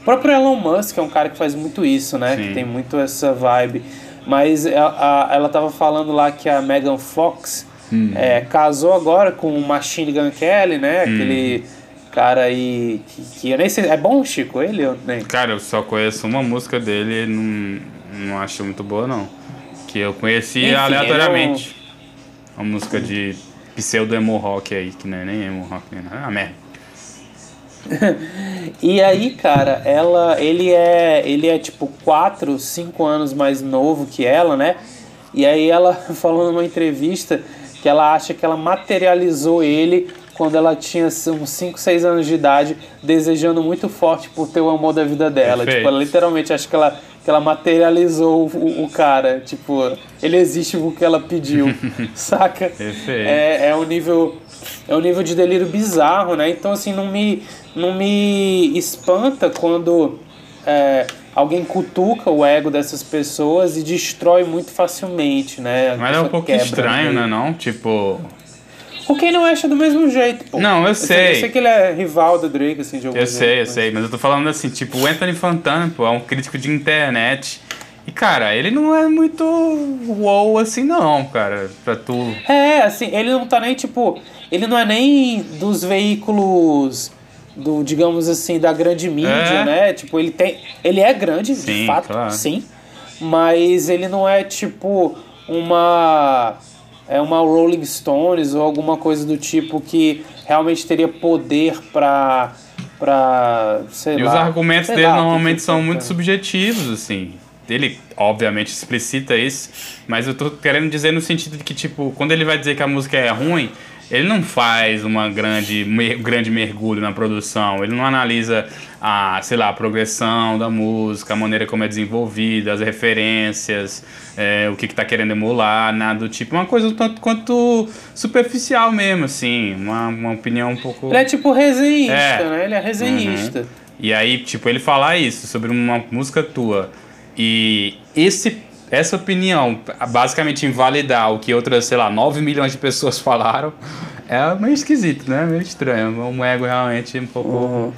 [SPEAKER 1] o próprio Elon Musk é um cara que faz muito isso, né? Sim. Que tem muito essa vibe. Mas a, a, ela tava falando lá que a Megan Fox hum. é, casou agora com o Machine Gun Kelly, né? Hum. Aquele cara aí que, que, eu nem sei. É bom, Chico, ele? Eu nem...
[SPEAKER 2] Cara, eu só conheço uma música dele não não acho muito boa, não. Que eu conheci Enfim, aleatoriamente. Uma música de pseudo emo rock aí, que não é nem emo rock, nem nada. Ah, merda.
[SPEAKER 1] e aí, cara, ela, ele é, ele é tipo 4, 5 anos mais novo que ela, né? E aí ela falou numa entrevista que ela acha que ela materializou ele quando ela tinha uns 5, 6 anos de idade, desejando muito forte por ter o amor da vida dela. Perfeito. Tipo, ela literalmente acha que ela que ela materializou o, o, cara. Tipo, ele existe porque ela pediu, saca? É, é um nível é um nível de delírio bizarro, né? Então assim não me não me espanta quando é, alguém cutuca o ego dessas pessoas e destrói muito facilmente, né?
[SPEAKER 2] Mas é um pouco quebra, estranho, né? Não, tipo
[SPEAKER 1] o Kanye não acha do mesmo jeito, pô.
[SPEAKER 2] Não, eu sei.
[SPEAKER 1] Eu sei que ele é rival do Drake, assim, de
[SPEAKER 2] algum Eu jeito, sei, eu mas... sei. Mas eu tô falando assim, tipo, o Anthony Fantana, pô, é um crítico de internet. E, cara, ele não é muito wow assim, não, cara, pra tu.
[SPEAKER 1] É, assim, ele não tá nem, tipo. Ele não é nem dos veículos do, digamos assim, da grande mídia, é. né? Tipo, ele tem. Ele é grande, sim, de fato, claro. sim. Mas ele não é tipo uma é uma Rolling Stones ou alguma coisa do tipo que realmente teria poder para para sei
[SPEAKER 2] e
[SPEAKER 1] lá.
[SPEAKER 2] os argumentos dele lá, normalmente que são muito subjetivos assim. Ele obviamente explicita isso, mas eu tô querendo dizer no sentido de que tipo, quando ele vai dizer que a música é ruim, ele não faz uma grande, um grande mergulho na produção, ele não analisa a, sei lá, a progressão da música, a maneira como é desenvolvida, as referências, é, o que está querendo emular, nada do tipo. Uma coisa tanto quanto superficial mesmo, assim, uma, uma opinião um pouco...
[SPEAKER 1] Ele é tipo resenhista, é. né? Ele é resenhista. Uhum.
[SPEAKER 2] E aí, tipo, ele falar isso sobre uma música tua e esse essa opinião, basicamente invalidar o que outras, sei lá, 9 milhões de pessoas falaram, é meio esquisito, né? Meio estranho. Um ego realmente um pouco uhum.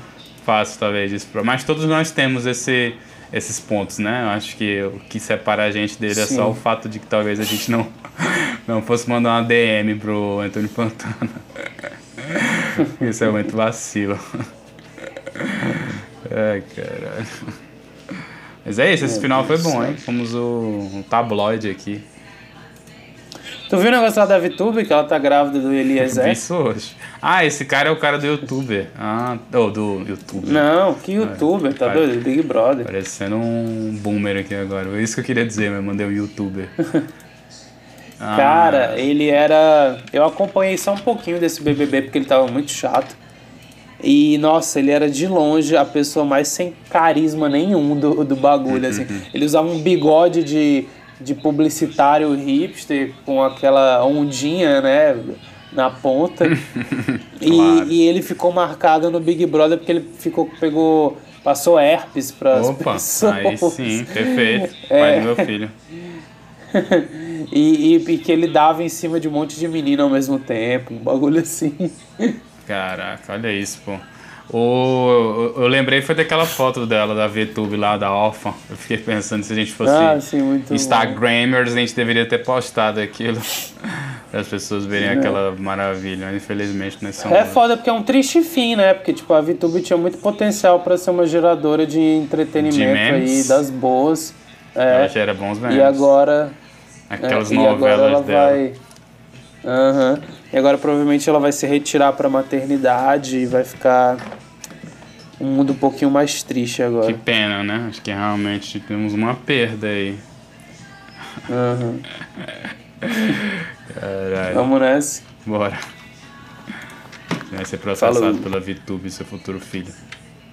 [SPEAKER 2] fácil, talvez. Mas todos nós temos esse, esses pontos, né? Eu acho que o que separa a gente dele Sim. é só o fato de que talvez a gente não, não fosse mandar uma DM pro Antônio Pantana. Isso é muito vacilo. Ai, caralho. Mas é isso, esse é, final foi bom, hein? Fomos o, um tabloide aqui.
[SPEAKER 1] Tu viu o negócio lá da VTube, que ela tá grávida do Eliezer?
[SPEAKER 2] isso hoje. Ah, esse cara é o cara do youtuber. Ah, oh, do youtuber.
[SPEAKER 1] Não, que youtuber, é, tá doido? Big Brother.
[SPEAKER 2] Parecendo um boomer aqui agora. É isso que eu queria dizer, mas mandei um youtuber.
[SPEAKER 1] ah. Cara, ele era. Eu acompanhei só um pouquinho desse BBB porque ele tava muito chato. E, nossa, ele era de longe a pessoa mais sem carisma nenhum do, do bagulho, assim. Ele usava um bigode de, de publicitário hipster com aquela ondinha, né? na ponta. claro. e, e, ele ficou marcado no Big Brother porque ele ficou, pegou, passou herpes para as pessoas.
[SPEAKER 2] Aí sim, perfeito. É. Pai do meu filho.
[SPEAKER 1] e, e, e, que ele dava em cima de um monte de menino ao mesmo tempo, um bagulho assim.
[SPEAKER 2] Caraca, olha isso, pô. O, eu, lembrei foi daquela foto dela, da VTube lá, da Alpha. Eu fiquei pensando se a gente fosse
[SPEAKER 1] ah, sim,
[SPEAKER 2] Instagramers, a gente deveria ter postado aquilo. para as pessoas verem é. aquela maravilha. Infelizmente, não é só.
[SPEAKER 1] É foda porque é um triste fim, né? Porque tipo, a VTube tinha muito potencial para ser uma geradora de entretenimento de aí, das boas.
[SPEAKER 2] É, ela gera bons memes.
[SPEAKER 1] E agora.
[SPEAKER 2] Aquelas é, novelas dela.
[SPEAKER 1] Vai... Uhum. E agora provavelmente ela vai se retirar para maternidade e vai ficar um mundo um pouquinho mais triste agora.
[SPEAKER 2] Que pena, né? Acho que realmente temos uma perda aí.
[SPEAKER 1] Uhum.
[SPEAKER 2] Caralho.
[SPEAKER 1] Vamos nessa.
[SPEAKER 2] Bora. Vai ser processado Falou. pela VTube, seu futuro filho.